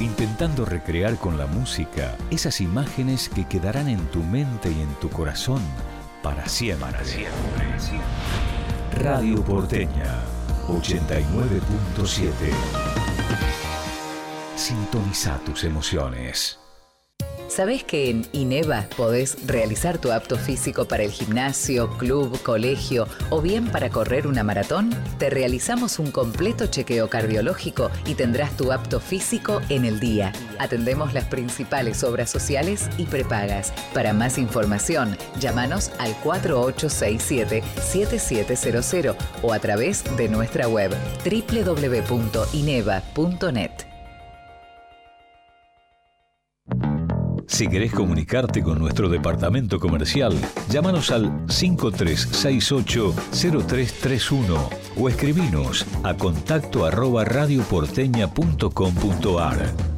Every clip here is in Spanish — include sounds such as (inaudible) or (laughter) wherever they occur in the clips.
intentando recrear con la música esas imágenes que quedarán en tu mente y en tu corazón para siempre. Para. Radio Porteña 89.7. Sintoniza tus emociones. ¿Sabés que en INEVA podés realizar tu apto físico para el gimnasio, club, colegio o bien para correr una maratón? Te realizamos un completo chequeo cardiológico y tendrás tu apto físico en el día. Atendemos las principales obras sociales y prepagas. Para más información, llámanos al 4867-7700 o a través de nuestra web www.ineva.net. Si querés comunicarte con nuestro departamento comercial, llámanos al 5368-0331 o escribinos a contacto arroba radioporteña.com.ar.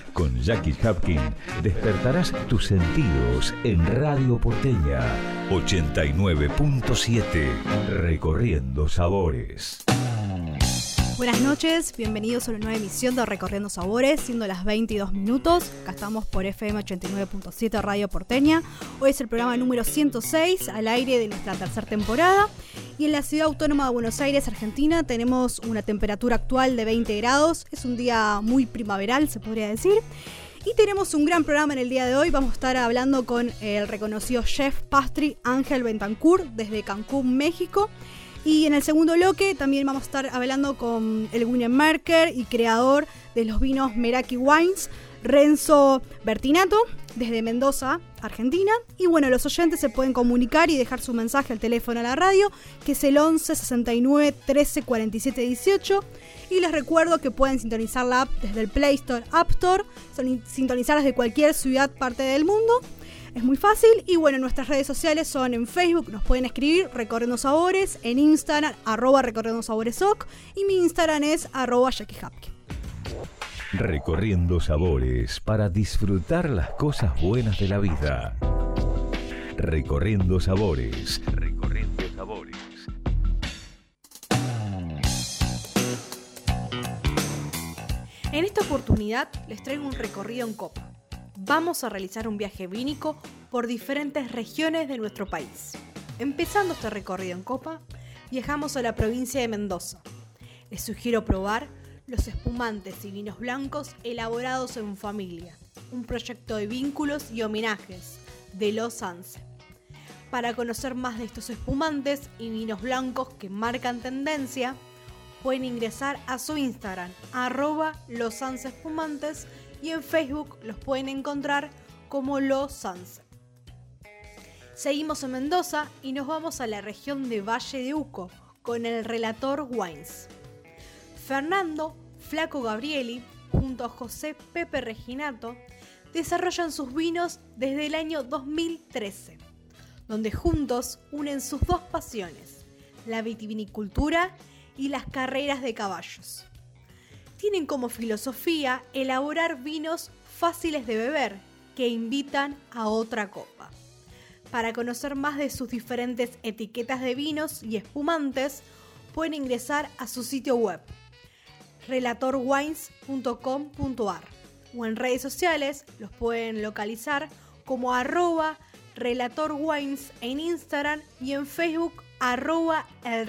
con Jackie Hapkin despertarás tus sentidos en Radio Porteña 89.7 Recorriendo Sabores. Buenas noches, bienvenidos a una nueva emisión de Recorriendo Sabores, siendo las 22 minutos. Acá estamos por FM 89.7 Radio Porteña. Hoy es el programa número 106 al aire de nuestra tercera temporada. Y en la ciudad autónoma de Buenos Aires, Argentina, tenemos una temperatura actual de 20 grados. Es un día muy primaveral, se podría decir. Y tenemos un gran programa en el día de hoy. Vamos a estar hablando con el reconocido chef pastry Ángel Bentancur desde Cancún, México. Y en el segundo bloque también vamos a estar hablando con el Merker y creador de los vinos Meraki Wines, Renzo Bertinato, desde Mendoza, Argentina. Y bueno, los oyentes se pueden comunicar y dejar su mensaje al teléfono a la radio, que es el 11 69 13 47 18. Y les recuerdo que pueden sintonizar la app desde el Play Store, App Store, sintonizar desde cualquier ciudad, parte del mundo. Es muy fácil y bueno, nuestras redes sociales son en Facebook, nos pueden escribir Recorriendo Sabores, en Instagram, arroba Recorriendo Sabores y mi Instagram es arroba Jackie Recorriendo Sabores para disfrutar las cosas buenas de la vida. Recorriendo Sabores. Recorriendo Sabores. En esta oportunidad les traigo un recorrido en copa vamos a realizar un viaje vínico por diferentes regiones de nuestro país. Empezando este recorrido en copa, viajamos a la provincia de Mendoza. Les sugiero probar los espumantes y vinos blancos elaborados en familia, un proyecto de vínculos y homenajes de Los Anse. Para conocer más de estos espumantes y vinos blancos que marcan tendencia, pueden ingresar a su Instagram, arroba Los y en Facebook los pueden encontrar como Los Sunset. Seguimos en Mendoza y nos vamos a la región de Valle de Uco con el relator Wines. Fernando Flaco Gabrieli junto a José Pepe Reginato desarrollan sus vinos desde el año 2013, donde juntos unen sus dos pasiones, la vitivinicultura y las carreras de caballos tienen como filosofía elaborar vinos fáciles de beber que invitan a otra copa. Para conocer más de sus diferentes etiquetas de vinos y espumantes, pueden ingresar a su sitio web relatorwines.com.ar o en redes sociales los pueden localizar como arroba relatorwines en Instagram y en Facebook arroba el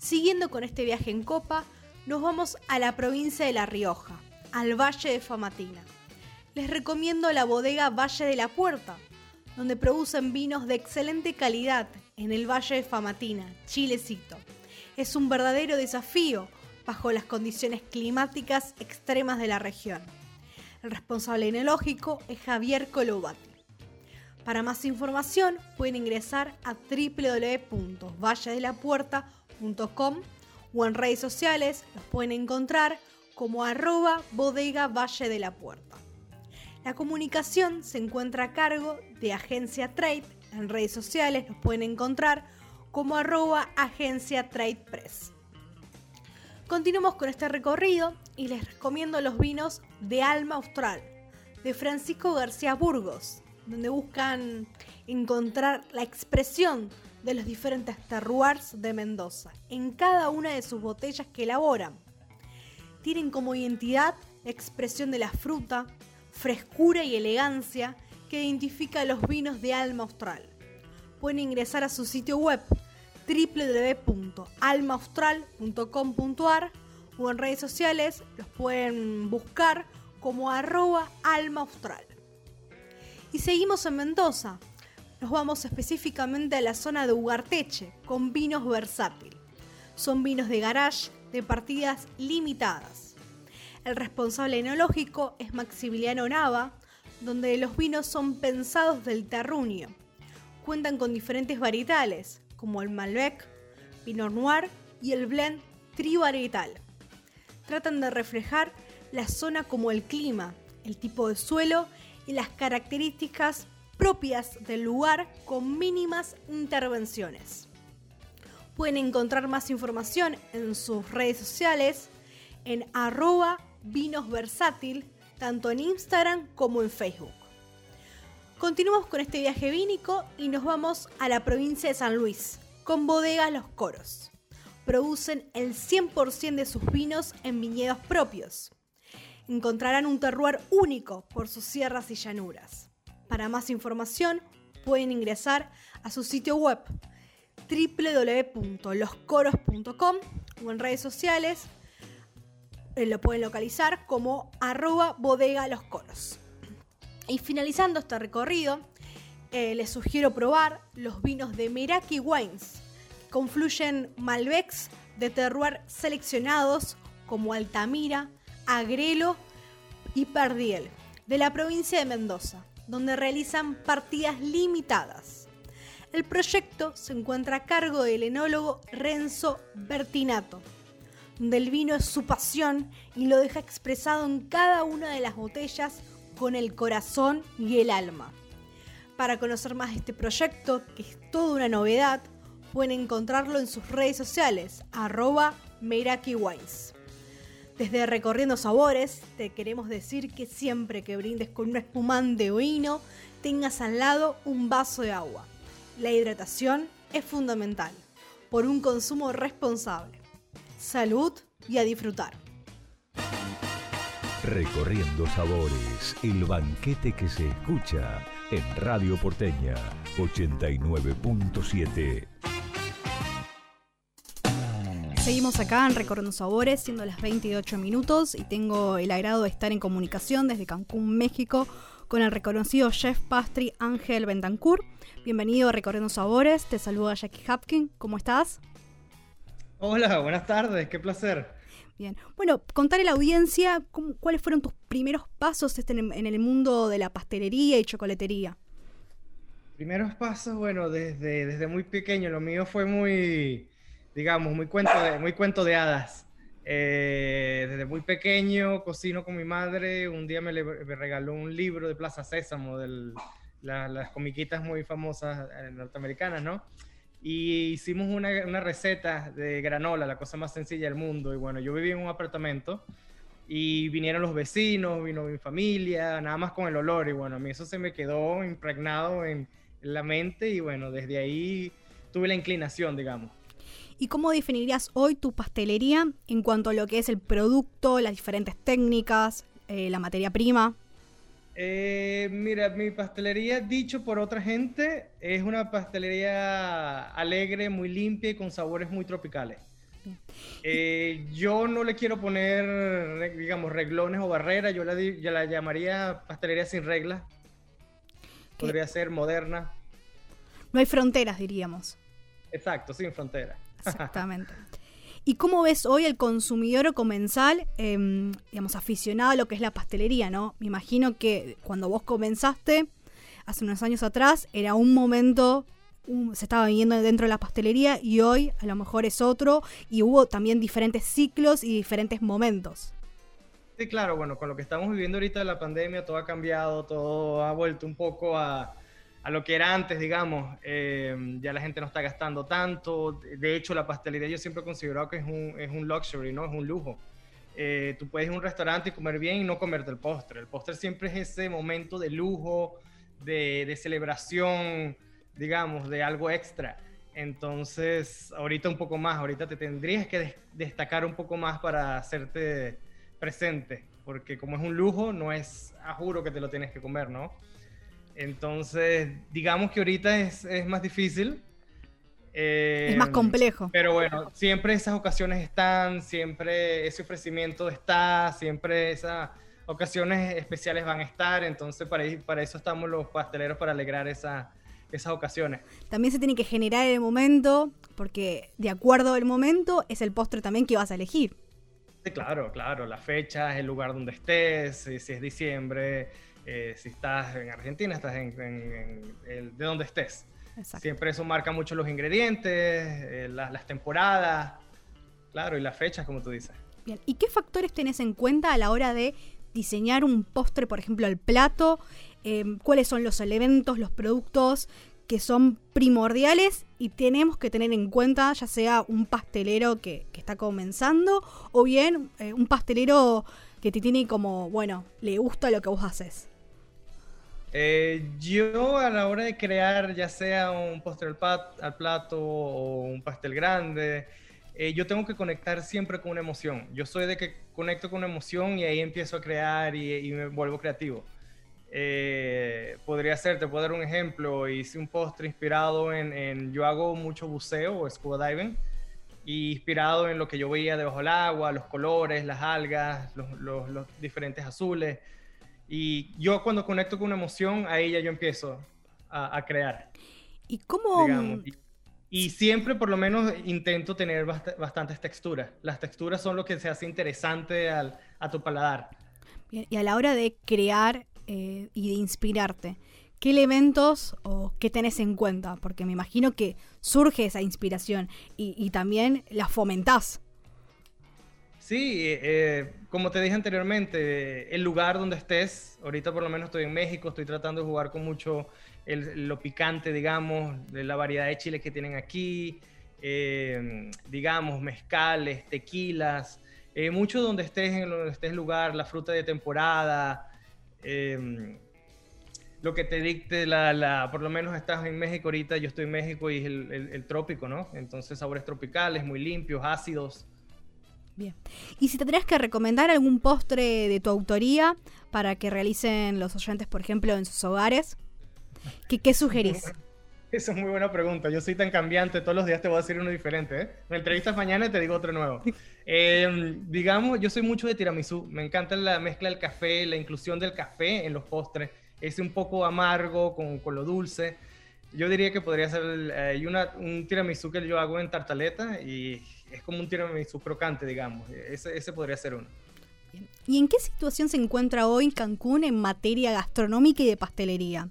Siguiendo con este viaje en copa, nos vamos a la provincia de La Rioja, al Valle de Famatina. Les recomiendo la bodega Valle de la Puerta, donde producen vinos de excelente calidad en el Valle de Famatina, Chilecito. Es un verdadero desafío bajo las condiciones climáticas extremas de la región. El responsable enológico es Javier Colobati. Para más información pueden ingresar a www.valledelapuerta.com o en redes sociales los pueden encontrar como arroba bodega Valle de la Puerta. La comunicación se encuentra a cargo de Agencia Trade. En redes sociales los pueden encontrar como arroba agencia Trade Press. Continuamos con este recorrido y les recomiendo los vinos de Alma Austral, de Francisco García Burgos, donde buscan encontrar la expresión de los diferentes terroirs de Mendoza en cada una de sus botellas que elaboran. Tienen como identidad expresión de la fruta, frescura y elegancia que identifica a los vinos de Alma Austral. Pueden ingresar a su sitio web www.almaaustral.com.ar o en redes sociales los pueden buscar como arroba alma austral. Y seguimos en Mendoza. Nos vamos específicamente a la zona de Ugarteche con vinos versátil. Son vinos de garage de partidas limitadas. El responsable enológico es Maximiliano Nava, donde los vinos son pensados del terruño. Cuentan con diferentes varietales, como el Malbec, Pinot Noir y el blend trivarietal. Tratan de reflejar la zona como el clima, el tipo de suelo y las características propias del lugar con mínimas intervenciones. Pueden encontrar más información en sus redes sociales en arroba vinosversátil, tanto en Instagram como en Facebook. Continuamos con este viaje vínico y nos vamos a la provincia de San Luis, con bodegas Los Coros. Producen el 100% de sus vinos en viñedos propios. Encontrarán un terroir único por sus sierras y llanuras. Para más información pueden ingresar a su sitio web www.loscoros.com o en redes sociales eh, lo pueden localizar como arroba bodega los coros. Y finalizando este recorrido, eh, les sugiero probar los vinos de Meraki Wines. confluyen Malbecs de terroir seleccionados como Altamira, Agrelo y Perdiel, de la provincia de Mendoza, donde realizan partidas limitadas. El proyecto se encuentra a cargo del enólogo Renzo Bertinato, donde el vino es su pasión y lo deja expresado en cada una de las botellas con el corazón y el alma. Para conocer más de este proyecto, que es toda una novedad, pueden encontrarlo en sus redes sociales, arroba Meraki Wines. Desde Recorriendo Sabores, te queremos decir que siempre que brindes con un espumante o vino, tengas al lado un vaso de agua. La hidratación es fundamental, por un consumo responsable. Salud y a disfrutar. Recorriendo Sabores, el banquete que se escucha en Radio Porteña 89.7. Seguimos acá en Recorriendo Sabores, siendo las 28 minutos, y tengo el agrado de estar en comunicación desde Cancún, México, con el reconocido chef pastry Ángel Bentancur. Bienvenido a Recorriendo Sabores, te saluda Jackie Hapkin, ¿cómo estás? Hola, buenas tardes, qué placer. Bien. Bueno, contarle a la audiencia cuáles fueron tus primeros pasos este, en el mundo de la pastelería y chocolatería. Primeros pasos, bueno, desde, desde muy pequeño. Lo mío fue muy, digamos, muy cuento de, muy cuento de hadas. Eh, desde muy pequeño cocino con mi madre. Un día me, regaló un libro de Plaza Sésamo, de las comiquitas muy famosas eh, norteamericanas, ¿no? y hicimos una, una, receta de granola, la cosa más sencilla del mundo. Y bueno, yo viví en un apartamento y vinieron los vecinos, vino mi familia, nada más con el olor. Y bueno, a mí eso se me quedó impregnado en, la mente y bueno, desde ahí tuve la inclinación, digamos. ¿Y cómo definirías hoy tu pastelería en cuanto a lo que es el producto, las diferentes técnicas, eh, la materia prima? Eh, mira, mi pastelería, dicho por otra gente, es una pastelería alegre, muy limpia y con sabores muy tropicales. Eh, yo no le quiero poner, digamos, reglones o barreras, yo la, la llamaría pastelería sin reglas. Podría ser moderna. No hay fronteras, diríamos. Exacto, sin fronteras. Exactamente. ¿Y cómo ves hoy el consumidor comensal, em, digamos, aficionado a lo que es la pastelería, ¿no? Me imagino que cuando vos comenzaste, hace unos años atrás, era un momento, se estaba viviendo dentro de la pastelería y hoy a lo mejor es otro y hubo también diferentes ciclos y diferentes momentos. Sí, claro, bueno, con lo que estamos viviendo ahorita de la pandemia, todo ha cambiado, todo ha vuelto un poco a, a lo que era antes, digamos. Eh, ya la gente no está gastando tanto. De hecho, la pastelería yo siempre he considerado que es un, es un luxury, ¿no? Es un lujo. Eh, tú puedes ir a un restaurante y comer bien y no comerte el postre. El postre siempre es ese momento de lujo, de, de celebración, digamos, de algo extra. Entonces, ahorita un poco más, ahorita te tendrías que destacar un poco más para hacerte presente, porque como es un lujo, no es a juro que te lo tienes que comer, ¿no? Entonces, digamos que ahorita es, es más difícil. es más eh, complejo. Pero bueno, siempre esas ocasiones están, siempre ese ofrecimiento está, siempre esas ocasiones especiales van a estar, entonces para, para eso estamos los pasteleros, para alegrar esa, esas ocasiones. También se tiene que generar el momento, porque de acuerdo al momento es el postre también que vas a elegir. Sí, claro, claro, la fecha, el lugar donde estés, si, es diciembre, eh, si estás en Argentina, estás en, el, de donde estés. Siempre eso marca mucho los ingredientes, eh, las temporadas, claro, y las fechas, como tú dices. Bien, ¿y qué factores tenés en cuenta a la hora de diseñar un postre, por ejemplo, el plato? Em, ¿Cuáles son los elementos, los productos que son primordiales y tenemos que tener en cuenta, ya sea un pastelero que, está comenzando o bien eh, un pastelero que te tiene como, bueno, le gusta lo que vos haces? Eh, yo a la hora de crear ya sea un postre al, plato o un pastel grande, eh, yo tengo que conectar siempre con una emoción. Yo soy de que conecto con una emoción y ahí empiezo a crear y me vuelvo creativo. Eh, podría ser, te puedo dar un ejemplo, hice un postre inspirado en, yo hago mucho buceo o scuba diving, y inspirado en lo que yo veía debajo del agua, los colores, las algas, los, diferentes azules. Y yo cuando conecto con una emoción, ahí ya yo empiezo a, crear. ¿Y cómo...? y, siempre por lo menos intento tener bastantes texturas. Las texturas son lo que se hace interesante a tu paladar. y a la hora de crear eh, y de inspirarte. ¿Qué elementos o qué tenés en cuenta? Porque me imagino que surge esa inspiración y, también la fomentás. Sí, eh, como te dije anteriormente, el lugar donde estés, ahorita por lo menos estoy en México, estoy tratando de jugar con mucho lo picante, digamos, de la variedad de chiles que tienen aquí, eh, digamos, mezcales, tequilas, mucho donde estés, en donde estés lugar, la fruta de temporada, Em, lo que te dicte la, por lo menos estás en México ahorita, yo estoy en México y es el, trópico, ¿no? Entonces sabores tropicales, muy limpios, ácidos. Bien. Y si tendrías que recomendar algún postre de tu autoría para que realicen los oyentes, por ejemplo, en sus hogares, ¿qué, qué sugerís? (laughs) Esa es muy buena pregunta. Yo soy tan cambiante, todos los días te voy a decir uno diferente. ¿eh? Me entrevistas mañana y te digo otro nuevo. (laughs) Em, digamos, yo soy mucho de tiramisú. Me encanta la mezcla del café, la inclusión del café en los postres. Es un poco amargo con, con lo dulce. Yo diría que podría ser hay una, un tiramisú que yo hago en tartaleta y es como un tiramisú crocante, digamos. Ese, ese podría ser uno. ¿Y en qué situación se encuentra hoy Cancún en materia gastronómica y de pastelería?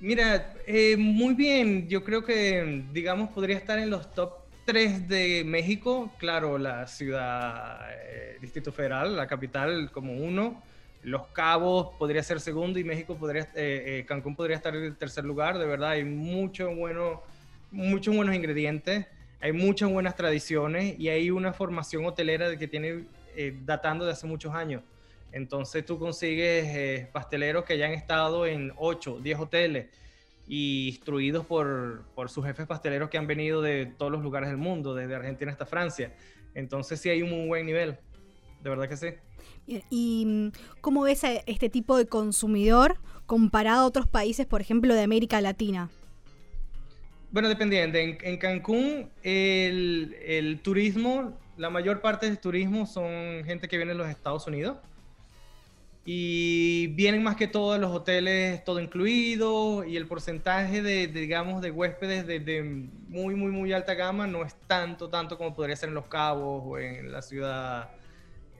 Mira, eh, muy bien. Yo creo que, digamos, podría estar en los top 3 de México. Claro, la ciudad, eh, Distrito Federal, la capital como uno. Los Cabos podría ser segundo y México podría, eh, Cancún podría estar en tercer lugar. De verdad, hay mucho bueno, muchos buenos ingredientes, hay muchas buenas tradiciones y hay una formación hotelera que tiene datando de hace muchos años. Entonces tú consigues eh, pasteleros que ya han estado en 8, 10 hoteles y instruidos por, sus jefes pasteleros que han venido de todos los lugares del mundo, desde Argentina hasta Francia. Entonces sí hay un muy buen nivel, de verdad que sí. ¿Y mm, cómo ves este tipo de consumidor comparado a otros países, por ejemplo, de América Latina? Bueno, dependiendo. En, Cancún, el, el, turismo, la mayor parte del turismo son gente que viene de los Estados Unidos y vienen más que todo los hoteles todo incluido y el porcentaje de, digamos de huéspedes de, muy muy muy alta gama no es tanto tanto como podría ser en Los Cabos o en la ciudad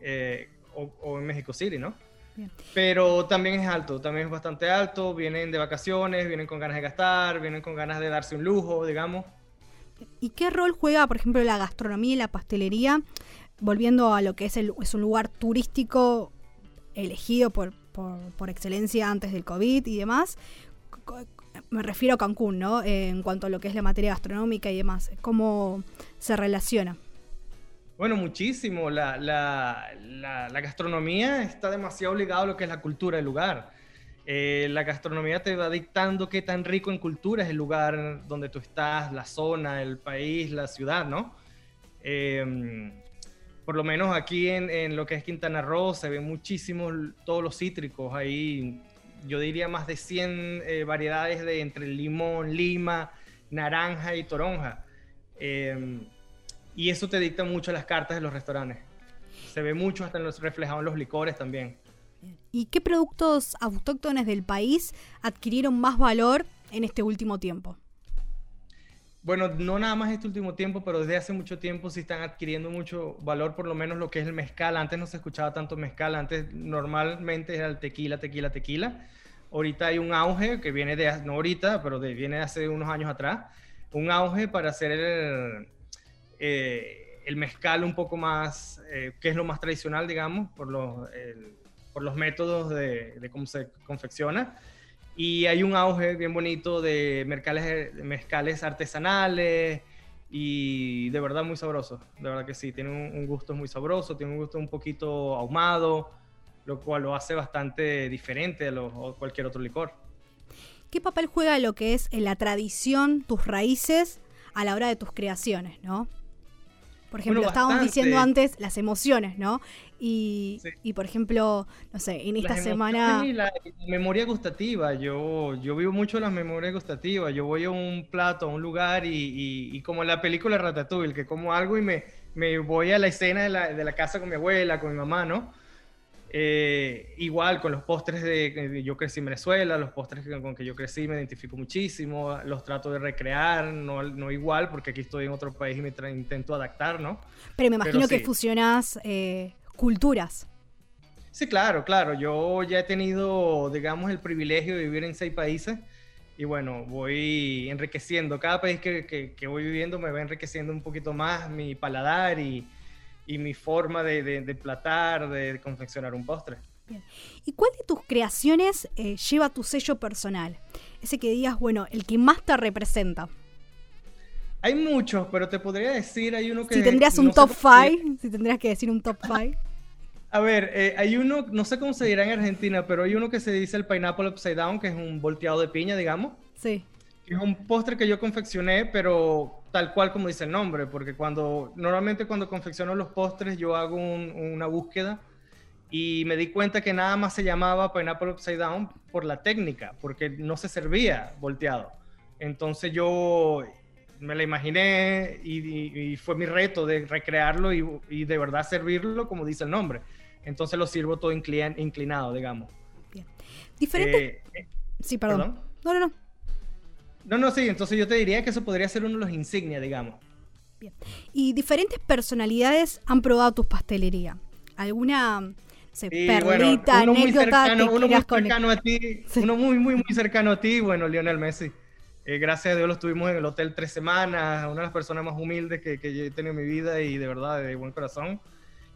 eh, o, en México City, ¿no? Pero también es alto, también es bastante alto, vienen de vacaciones, vienen con ganas de gastar, vienen con ganas de darse un lujo, digamos. ¿Y qué rol juega, por ejemplo, la gastronomía y la pastelería volviendo a lo que es, el, es un lugar turístico elegido por, por, excelencia antes del COVID y demás, me refiero a Cancún, ¿no? en cuanto a lo que es la materia gastronómica y demás, ¿cómo se relaciona? Bueno, muchísimo. La, la, la, gastronomía está demasiado ligada a lo que es la cultura del lugar. Eh, la gastronomía te va dictando qué tan rico en cultura es el lugar donde tú estás, la zona, el país, la ciudad, ¿no? Em, por lo menos aquí en, en, lo que es Quintana Roo se ven muchísimos todos los cítricos. Ahí yo diría más de 100 eh, variedades de entre limón, lima, naranja y toronja. Y eso te dicta mucho las cartas de los restaurantes. Se ve mucho hasta en los, reflejado en los licores también. ¿Y qué productos autóctones del país adquirieron más valor en este último tiempo? Bueno, no nada más este último tiempo, pero desde hace mucho tiempo sí están adquiriendo mucho valor, por lo menos lo que es el mezcal. Antes no se escuchaba tanto mezcal, antes normalmente era el tequila, tequila, tequila. Ahorita hay un auge que viene de, no ahorita, pero de, viene de hace unos años atrás, un auge para hacer el, eh, el mezcal un poco más, eh, que es lo más tradicional, digamos, por los, por los métodos de, cómo se confecciona. Y hay un auge bien bonito de mezcales, mezcales artesanales y de verdad muy sabroso. De verdad que sí, tiene un, gusto muy sabroso, tiene un gusto un poquito ahumado, lo cual lo hace bastante diferente a, a cualquier otro licor. ¿Qué papel juega lo que es en la tradición, tus raíces, a la hora de tus creaciones, no? Por ejemplo, estábamos diciendo antes las emociones, ¿no? Y, y, por ejemplo, no sé, en esta semana... la, memoria gustativa, yo, yo vivo mucho las memorias gustativas, yo voy a un plato, a un lugar y, y, como la película Ratatouille, que como algo y me, me voy a la escena de la, de la casa con mi abuela, con mi mamá, ¿no? Eh, igual con los postres de, yo crecí en Venezuela, los postres con que yo crecí me identifico muchísimo, los trato de recrear, no, no igual porque aquí estoy en otro país y me intento adaptar, ¿no? Pero me imagino que fusionas eh, culturas. Sí, claro, claro. Yo ya he tenido, digamos, el privilegio de vivir en seis países y bueno, voy enriqueciendo. Cada país que, que, que voy viviendo me va enriqueciendo un poquito más mi paladar y, y mi forma de, de, platar, de confeccionar un postre. ¿Y cuál de tus creaciones eh, lleva tu sello personal? Ese que digas, bueno, el que más te representa. Hay muchos, pero te podría decir, hay uno que... Si tendrías un top 5, si tendrías que decir un top 5. A ver, eh, hay uno, no sé cómo se dirá en Argentina, pero hay uno que se dice el pineapple upside down, que es un volteado de piña, digamos. Sí. Es un postre que yo confeccioné, pero tal cual como dice el nombre, porque cuando normalmente cuando confecciono los postres yo hago una búsqueda y me di cuenta que nada más se llamaba pineapple upside down por la técnica, porque no se servía volteado. Entonces yo me la imaginé y, fue mi reto de recrearlo y, de verdad servirlo como dice el nombre. Entonces lo sirvo todo inclinado, digamos. Bien. Diferente. Eh, sí, perdón. No, no, no. No, no, sí, entonces yo te diría que eso podría ser uno de los insignias, digamos. Bien. Y diferentes personalidades han probado tu pastelería. ¿Alguna se perlita, uno muy cercano, uno muy cercano a ti, uno muy, muy, muy cercano a ti, bueno, Lionel Messi. Eh, gracias a Dios lo estuvimos en el hotel tres semanas, una de las personas más humildes que, que yo he tenido en mi vida y de verdad, de buen corazón.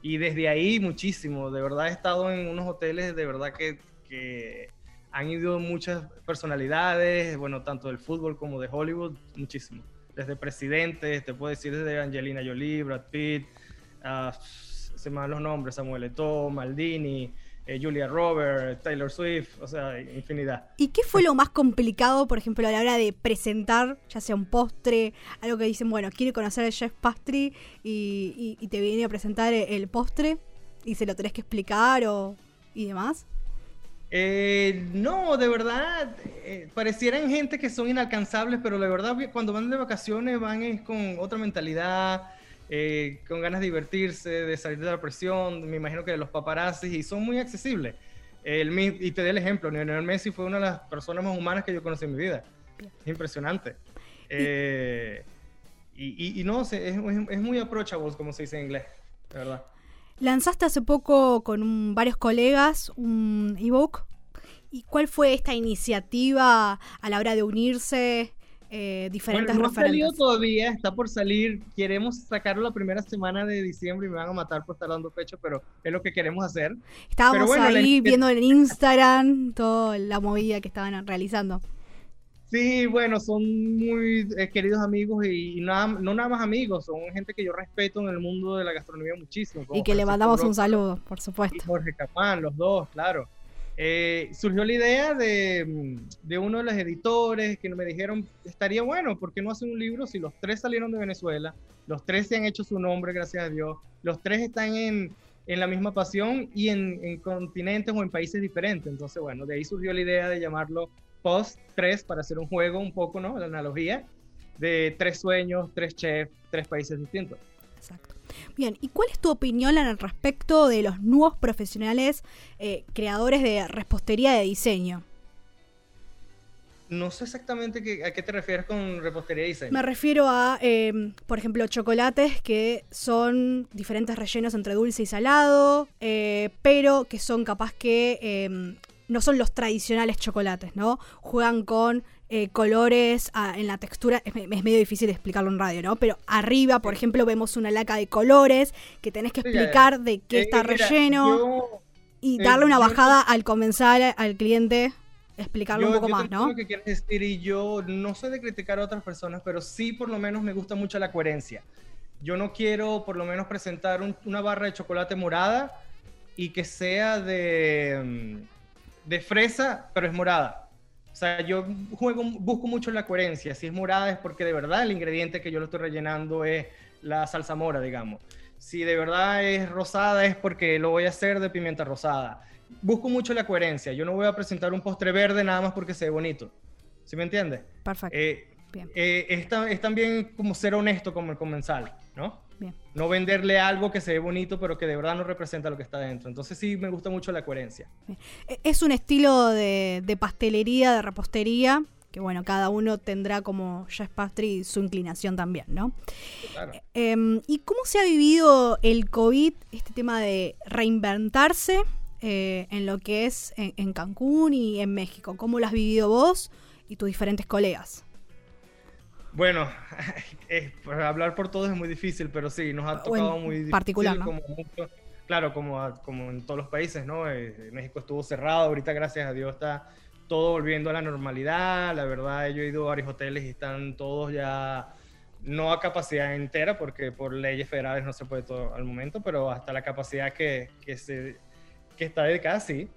Y desde ahí muchísimo, de verdad he estado en unos hoteles de verdad que, que han ido muchas personalidades, bueno, tanto del fútbol como de Hollywood, muchísimo. Desde presidentes, te puedo decir desde Angelina Jolie, Brad Pitt, uh, se me dan los nombres, Samuel Eto'o, Maldini, eh, Julia Roberts, Taylor Swift, o sea, infinidad. ¿Y qué fue lo más complicado, por ejemplo, a la hora de presentar, ya sea un postre, algo que dicen, bueno, quiere conocer el chef pastry y, y te viene a presentar el postre y se lo tenés que explicar o y demás? Eh, no, de verdad, eh, parecieran gente que son inalcanzables, pero de verdad cuando van de vacaciones van es con otra mentalidad, eh, con ganas de divertirse, de salir de la presión, me imagino que de los paparazzis, y son muy accesibles. El, y te doy el ejemplo, Lionel Messi fue una de las personas más humanas que yo conocí en mi vida. Es impresionante. y, no, es, es, muy approachable, como se dice en inglés, de verdad. Lanzaste hace poco con varios colegas un ebook. ¿Y cuál fue esta iniciativa a la hora de unirse eh, diferentes bueno, no ha salido referentes. todavía, está por salir. Queremos sacarlo la primera semana de diciembre y me van a matar por estar dando pecho, pero es lo que queremos hacer. Estábamos bueno, la ahí inter- viendo en Instagram toda la movida que estaban realizando. Sí, bueno, son muy eh, queridos amigos y, y nada, no nada más amigos, son gente que yo respeto en el mundo de la gastronomía muchísimo. Y que le mandamos un saludo, por Y supuesto. Jorge Capán, los dos, claro. Eh, surgió la idea de, mm, de uno de los editores que me dijeron, estaría bueno, ¿por qué no hacen un libro si los tres salieron de Venezuela, los tres se han hecho su nombre, gracias a Dios, los tres están en, en la misma pasión y en, en continentes o en países diferentes? Entonces, bueno, de ahí surgió la idea de llamarlo Post 3 para hacer un juego un poco, ¿no? La analogía de tres sueños, tres chefs, tres países distintos. Exacto. Bien, ¿y cuál es tu opinión al respecto de los nuevos profesionales eh, creadores de repostería de diseño? No sé exactamente qué- a qué te refieres con repostería y diseño. Me refiero a, eh, por ejemplo, chocolates que son diferentes rellenos entre dulce y salado, eh, pero que son capaz que eh, no son los tradicionales chocolates, ¿no? Juegan con eh, colores ah, en la textura, es, me- es medio difícil explicarlo en radio, ¿no? Pero arriba, por ejemplo, vemos una laca de colores que tenés que explicar de qué Eh, está relleno yo- y eh, darle una bajada al comensal, al cliente, explicarle yo- un poco yo más, ¿no? lo que quieres decir y yo no soy de criticar a otras personas, pero sí por lo menos me gusta mucho la coherencia. Yo no quiero por lo menos presentar un- una barra de chocolate morada y que sea de, mm, de fresa, pero es morada. O sea, yo juego, busco mucho la coherencia. Si es morada es porque de verdad el ingrediente que yo lo estoy rellenando es la salsa mora, digamos. Si de verdad es rosada es porque lo voy a hacer de pimienta rosada. Busco mucho la coherencia. Yo no voy a presentar un postre verde nada más porque se ve bonito. ¿Sí me entiendes? Perfecto. Eh, Bien. eh, es, es también como ser honesto como el comensal, ¿no? Bien. No venderle algo que se ve bonito pero que de verdad no representa lo que está dentro. Entonces sí me gusta mucho la coherencia. E- Es un estilo de, de pastelería, de repostería, que bueno, cada uno tendrá como Jazz Pastry su inclinación también, ¿no? Claro. Em, ¿Y cómo se ha vivido el COVID, este tema de reinventarse eh, en lo que es en, en Cancún y en México? ¿Cómo lo has vivido vos y tus diferentes colegas? Bueno, (laughs) eh, para hablar por todos es muy difícil, pero sí, nos ha en tocado muy difícil. particular, ¿no? como mucho- claro, como, a- como en todos los países, ¿no? Eh, México estuvo cerrado, ahorita gracias a Dios está todo volviendo a la normalidad. La verdad, yo he ido a varios hoteles y están todos ya, no a capacidad entera, porque por leyes federales no se puede todo al momento, pero hasta la capacidad que, que, se, que está dedicada, sí.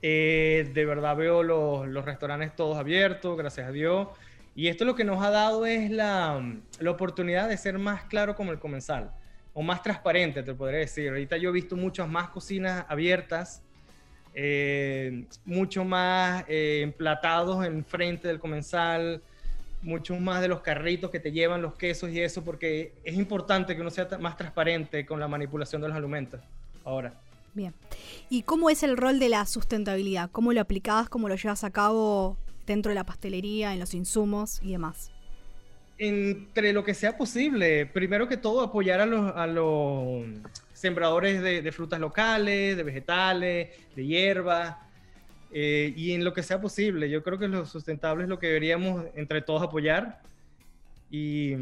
Eh, de verdad veo los, los restaurantes todos abiertos, gracias a Dios. Y esto lo que nos ha dado es la, la oportunidad de ser más claro como el comensal, o más transparente, te podría decir. Ahorita yo he visto muchas más cocinas abiertas, eh, mucho más eh, emplatados enfrente del comensal, muchos más de los carritos que te llevan los quesos y eso, porque es importante que uno sea más transparente con la manipulación de los alimentos ahora. Bien. ¿Y cómo es el rol de la sustentabilidad? ¿Cómo lo aplicás? ¿Cómo lo llevas a cabo dentro de la pastelería, en los insumos y demás? entre lo que sea posible, primero que todo apoyar a los, a los sembradores de, de frutas locales, de vegetales, de hierbas, eh, y en lo que sea posible. Yo creo que lo sustentable es lo que deberíamos entre todos apoyar y,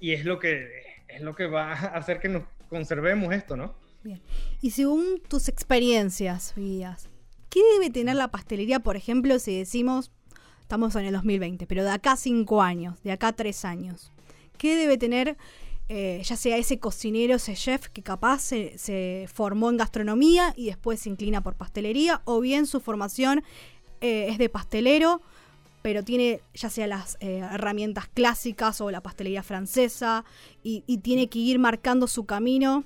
y es, lo que, es lo que va a hacer que nos conservemos esto, ¿no? Bien. Y según tus experiencias, vidas, ¿qué debe tener la pastelería, por ejemplo, si decimos, estamos en el 2020, pero de acá cinco años, de acá tres años? ¿Qué debe tener, eh, ya sea ese cocinero, ese chef que capaz se, formó en gastronomía y después se inclina por pastelería, o bien su formación eh, es de pastelero, pero tiene ya sea las eh, herramientas clásicas o la pastelería francesa y, tiene que ir marcando su camino?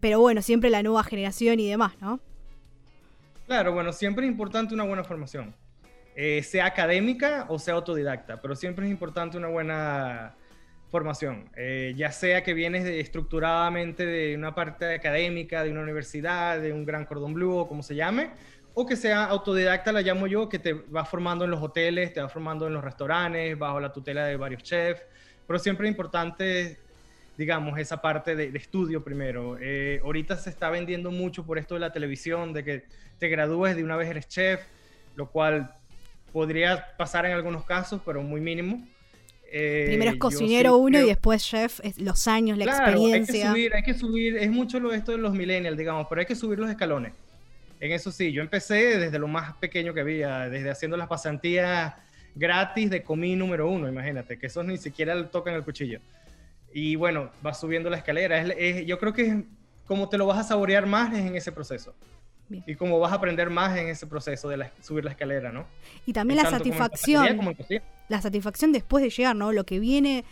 Pero bueno, siempre la nueva generación y demás, ¿no? Claro, bueno, siempre es importante una buena formación, eh, sea académica o sea autodidacta, pero siempre es importante una buena formación, eh, ya sea que vienes de- estructuradamente de una parte académica, de una universidad, de un gran cordón blue o como se llame, o que sea autodidacta, la llamo yo, que te va formando en los hoteles, te va formando en los restaurantes, bajo la tutela de varios chefs, pero siempre es importante digamos, esa parte de, de estudio primero. Eh, ahorita se está vendiendo mucho por esto de la televisión, de que te gradúes de una vez eres chef, lo cual podría pasar en algunos casos, pero muy mínimo. Eh, Primero es cocinero uno y después chef, es los años, la experiencia. Hay que subir, hay que subir, es mucho lo esto de los millennials, digamos, pero hay que subir los escalones. En eso sí, yo empecé desde lo más pequeño que había, desde haciendo las pasantías gratis de comí número uno, imagínate, que esos ni siquiera tocan el cuchillo. Y bueno, vas subiendo la escalera. yo creo que como te lo vas a saborear más es en ese proceso. Y como vas a aprender más en ese proceso de subir la escalera, ¿no? Y también la satisfacción. La satisfacción después de llegar, ¿no? Lo que viene,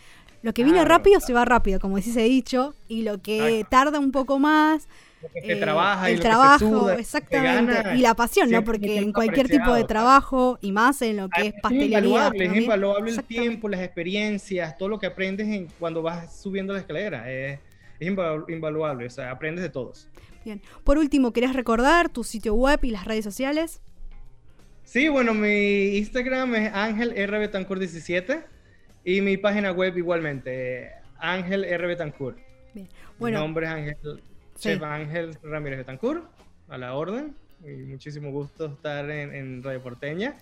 lo que viene rápido se va rápido, como decís he dicho, y lo que tarda un poco más. Eh, trabaja el trabajo, exactamente. y la pasión, ¿no? Porque en cualquier tipo de trabajo, y más en lo que es pastelería. Es invaluable, es invaluable el tiempo, las experiencias, todo lo que aprendes en, cuando vas subiendo la escalera. Es, es invaluable, o sea, aprendes de todos. Bien. Por último, ¿querés recordar tu sitio web y las redes sociales? Sí, bueno, mi Instagram es Ángel R. Betancourt 17 y mi página web igualmente, Ángel R. Betancourt. Bien. Bueno, mi nombre es Ángel, Chef Ángel Ramírez Betancourt, a la orden. Y muchísimo gusto estar en, en Radio Porteña.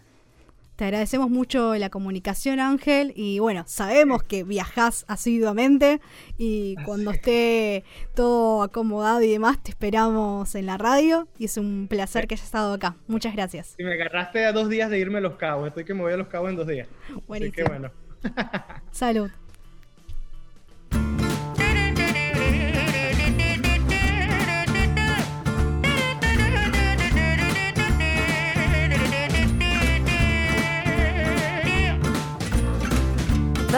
Te agradecemos mucho la comunicación, Ángel, y bueno, sabemos que viajas asiduamente y cuando esté todo acomodado y demás, te esperamos en la radio y es un placer que hayas estado acá. Muchas gracias. Y me agarraste a dos días de irme a Los Cabos, estoy que me voy a Los Cabos en dos días. Buenísimo. Así que bueno. Salud.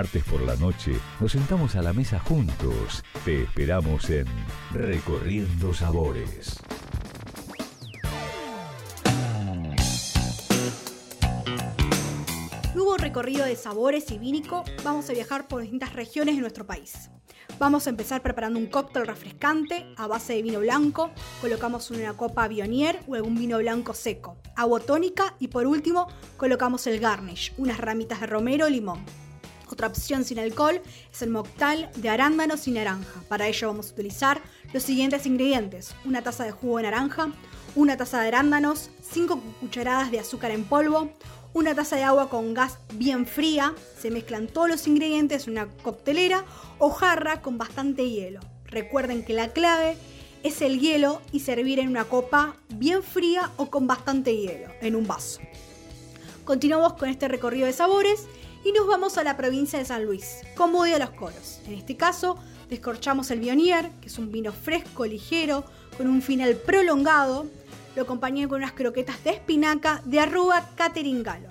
Martes por la noche nos sentamos a la mesa juntos. Te esperamos en Recorriendo Sabores. Nuevo recorrido de sabores y vínico, vamos a viajar por distintas regiones de nuestro país. Vamos a empezar preparando un cóctel refrescante a base de vino blanco. Colocamos una copa Bionier o algún vino blanco seco, agua tónica y por último colocamos el garnish, unas ramitas de romero o limón. Otra opción sin alcohol es el mocktail de arándanos y naranja. Para ello vamos a utilizar los siguientes ingredientes: una taza de jugo de naranja, una taza de arándanos, 5 cucharadas de azúcar en polvo, una taza de agua con gas bien fría, se mezclan todos los ingredientes en una coctelera o jarra con bastante hielo. Recuerden que la clave es el hielo y servir en una copa bien fría o con bastante hielo, en un vaso. Continuamos con este recorrido de sabores y nos vamos a la provincia de San Luis, con Bodega de los Coros. En este caso, descorchamos el Bionier, que es un vino fresco, ligero, con un final prolongado. Lo acompañé con unas croquetas de espinaca de arroba Catering Galo.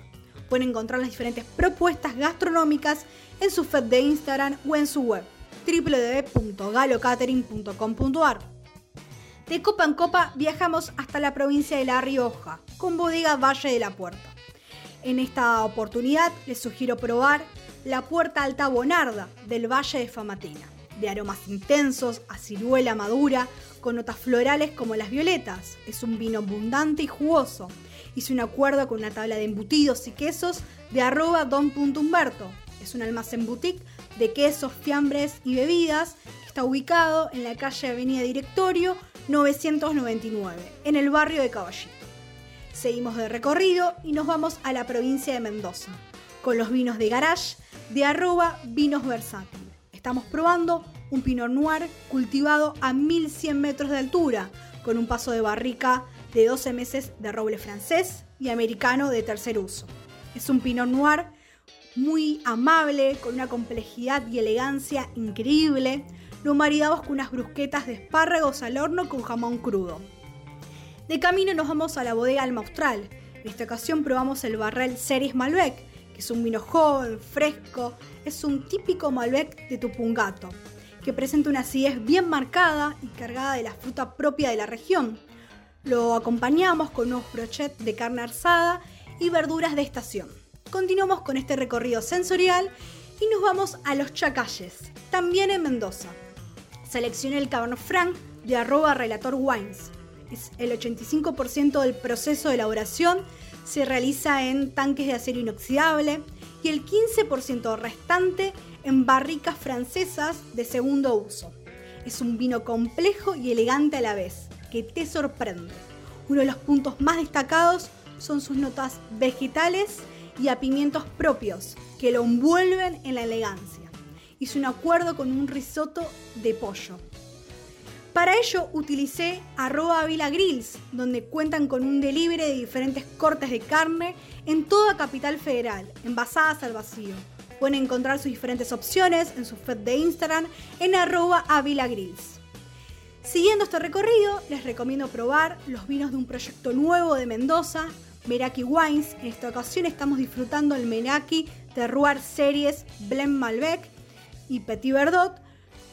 Pueden encontrar las diferentes propuestas gastronómicas en su feed de Instagram o en su web www.galocatering.com.ar. De copa en copa viajamos hasta la provincia de La Rioja, con bodega Valle de la Puerta. En esta oportunidad les sugiero probar la Puerta Alta Bonarda del Valle de Famatina, de aromas intensos, a ciruela madura, con notas florales como las violetas. Es un vino abundante y jugoso. Hice un acuerdo con una tabla de embutidos y quesos de arroba don.humberto. Es un almacén boutique de quesos, fiambres y bebidas que está ubicado en la calle Avenida Directorio 999, en el barrio de Caballito. Seguimos de recorrido y nos vamos a la provincia de Mendoza, con los vinos de garage de arroba vinos versátil. Estamos probando un Pinot Noir cultivado a 1100 metros de altura, con un paso de barrica de 12 meses de roble francés y americano de tercer uso. Es un Pinot Noir muy amable, con una complejidad y elegancia increíble. Lo maridamos con unas brusquetas de espárragos al horno con jamón crudo. De camino nos vamos a la bodega Alma Austral. En esta ocasión probamos el barrel Series Malbec, que es un vino joven, fresco, es un típico Malbec de Tupungato, que presenta una acidez bien marcada y cargada de la fruta propia de la región. Lo acompañamos con unos brochets de carne arsada y verduras de estación. Continuamos con este recorrido sensorial y nos vamos a los Chacalles, también en Mendoza. Seleccioné el Cabernet Franc de arroba Relator Wines. El 85% del proceso de elaboración se realiza en tanques de acero inoxidable y el 15% restante en barricas francesas de segundo uso. Es un vino complejo y elegante a la vez, que te sorprende. Uno de los puntos más destacados son sus notas vegetales y a pimientos propios, que lo envuelven en la elegancia. Hice un acuerdo con un risotto de pollo. Para ello utilicé arroba Grills, donde cuentan con un delivery de diferentes cortes de carne en toda Capital Federal, envasadas al vacío. Pueden encontrar sus diferentes opciones en su feed de Instagram en arroba Grills. Siguiendo este recorrido, les recomiendo probar los vinos de un proyecto nuevo de Mendoza, Meraki Wines. En esta ocasión estamos disfrutando el Meraki Terroir Series Blend Malbec y Petit Verdot,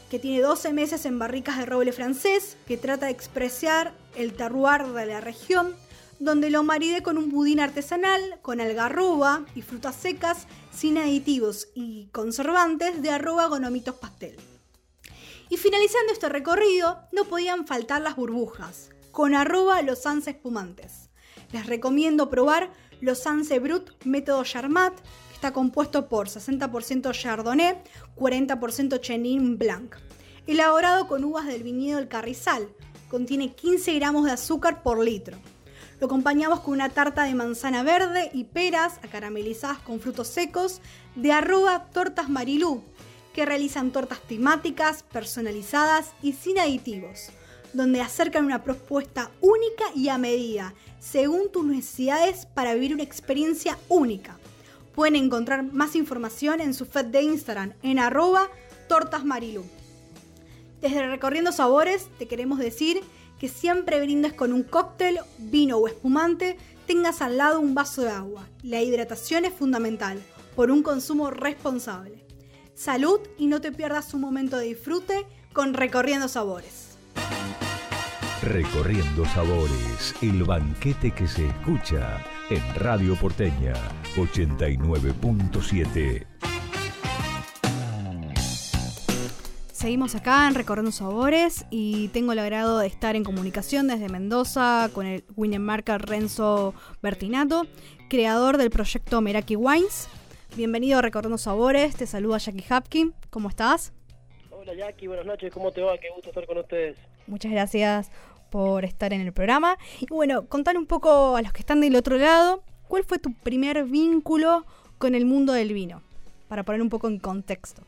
que tiene 12 meses en barricas de roble francés, que trata de expresar el terroir de la región, donde lo maridé con un budín artesanal, con algarroba y frutas secas, sin aditivos y conservantes de arroba gonomitos pastel. Y finalizando este recorrido, no podían faltar las burbujas, con arroba los Anse espumantes. Les recomiendo probar los Anse Brut método Charmat, que está compuesto por 60% Chardonnay, 40% Chenin Blanc. Elaborado con uvas del viñedo El Carrizal, contiene 15 gramos de azúcar por litro. Lo acompañamos con una tarta de manzana verde y peras acaramelizadas con frutos secos de arroba tortas marilú, que realizan tortas temáticas, personalizadas y sin aditivos, donde acercan una propuesta única y a medida, según tus necesidades para vivir una experiencia única. Pueden encontrar más información en su feed de Instagram en arroba tortasmarilú. Desde Recorriendo Sabores te queremos decir que siempre brindes con un cóctel, vino o espumante, tengas al lado un vaso de agua. La hidratación es fundamental por un consumo responsable. Salud y no te pierdas un momento de disfrute con Recorriendo Sabores. Recorriendo Sabores, el banquete que se escucha en Radio Porteña 89.7. Seguimos acá en Recorriendo Sabores y tengo el agrado de estar en comunicación desde Mendoza con el Marca Renzo Bertinato, creador del proyecto Meraki Wines. Bienvenido a Recorriendo Sabores, te saluda Jackie Hapkin, ¿cómo estás? Hola Jackie, buenas noches, ¿cómo te va? Qué gusto estar con ustedes. Muchas gracias por estar en el programa. Y bueno, contar un poco a los que están del otro lado, ¿cuál fue tu primer vínculo con el mundo del vino? Para poner un poco en contexto.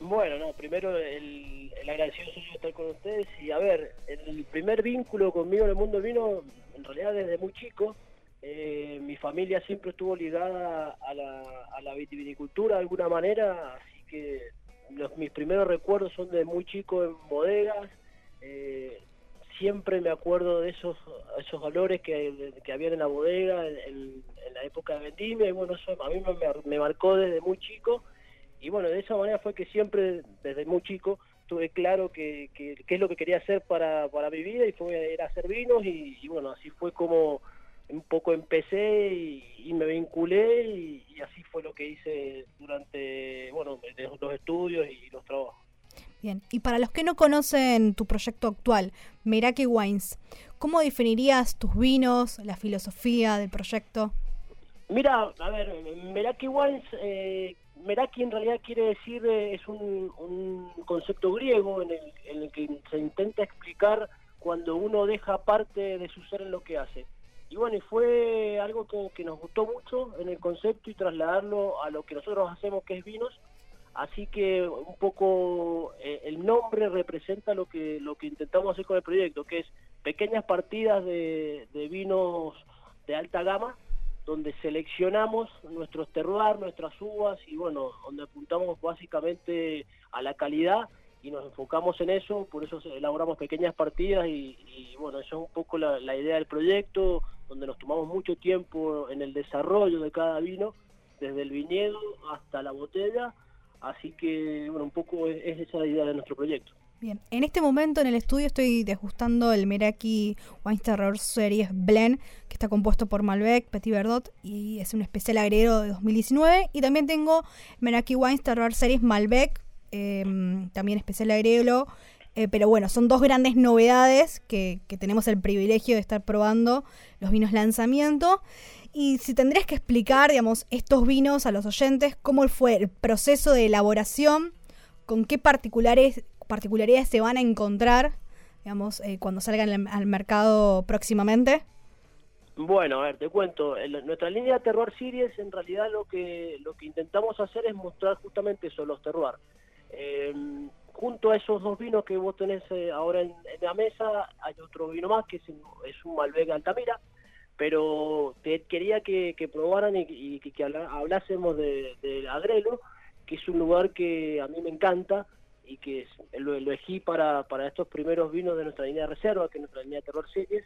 Bueno, no, primero el, el agradecido soy yo estar con ustedes y a ver, el primer vínculo conmigo en el mundo vino, en realidad desde muy chico, eh, mi familia siempre estuvo ligada a la, a la vitivinicultura de alguna manera, así que los, mis primeros recuerdos son de muy chico en bodegas, eh, siempre me acuerdo de esos esos valores que, que había en la bodega en, la época de vendimia y bueno, eso a mí me, me marcó desde muy chico y bueno, de esa manera fue que siempre, desde muy chico, tuve claro que, que, es lo que quería hacer para, para mi vida y fue era hacer vinos y, bueno, así fue como un poco empecé y, me vinculé y, así fue lo que hice durante, bueno, los estudios y los trabajos. Bien, y para los que no conocen tu proyecto actual, Meraki Wines, ¿cómo definirías tus vinos, la filosofía del proyecto? Mira, a ver, Meraki Wines eh, Meraki en realidad quiere decir, eh, es un, concepto griego en el, que se intenta explicar cuando uno deja parte de su ser en lo que hace. Y bueno, fue algo que, nos gustó mucho en el concepto y trasladarlo a lo que nosotros hacemos, que es vinos. Así que un poco eh, el nombre representa lo que, lo que intentamos hacer con el proyecto, que es pequeñas partidas de vinos de alta gama donde seleccionamos nuestros terroir, nuestras uvas y bueno, donde apuntamos básicamente a la calidad y nos enfocamos en eso, por eso elaboramos pequeñas partidas y, bueno, eso es un poco la, idea del proyecto, donde nos tomamos mucho tiempo en el desarrollo de cada vino, desde el viñedo hasta la botella, así que bueno, un poco es, es esa la idea de nuestro proyecto. Bien, en este momento en el estudio estoy degustando el Meraki Wine Terror Series Blend, que está compuesto por Malbec, Petit Verdot y es un especial agregado de 2019. Y también tengo Meraki Wine Terror Series Malbec, em, también especial agregado. Eh, pero bueno, son dos grandes novedades que, que, tenemos el privilegio de estar probando los vinos lanzamiento. Y si tendrías que explicar, digamos, estos vinos a los oyentes, cómo fue el proceso de elaboración, con qué particulares particularidades se van a encontrar, digamos, eh, cuando salgan al mercado próximamente? Bueno, a ver, te cuento. nuestra línea de Terror Series, en realidad lo que lo que intentamos hacer es mostrar justamente eso, los terroir. Eh, junto a esos dos vinos que vos tenés eh, ahora en, la mesa, hay otro vino más que es, un Malbec Altamira, pero te quería que, probaran y, que, hablásemos de, de Agrelo, que es un lugar que a mí me encanta, y que lo, elegí para, para estos primeros vinos de nuestra línea de reserva, que es nuestra línea de Terror Series.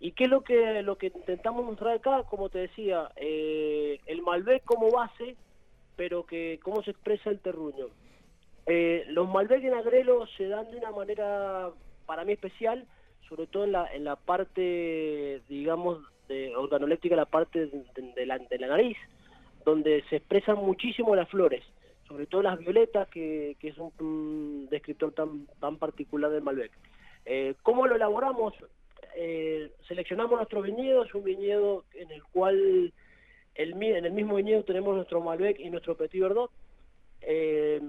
¿Y qué es lo que, lo que intentamos mostrar acá? Como te decía, eh, el Malbec como base, pero que cómo se expresa el terruño. Eh, los Malbec en Agrelo se dan de una manera para mí especial, sobre todo en la, en la parte, digamos, de organoléptica, la parte de, la, de la nariz, donde se expresan muchísimo las flores sobre todo las violetas, que, es un, descriptor tan, tan particular del Malbec. Eh, ¿Cómo lo elaboramos? Eh, seleccionamos nuestro viñedo, es un viñedo en el cual el, en el mismo viñedo tenemos nuestro Malbec y nuestro Petit Verdot. Eh,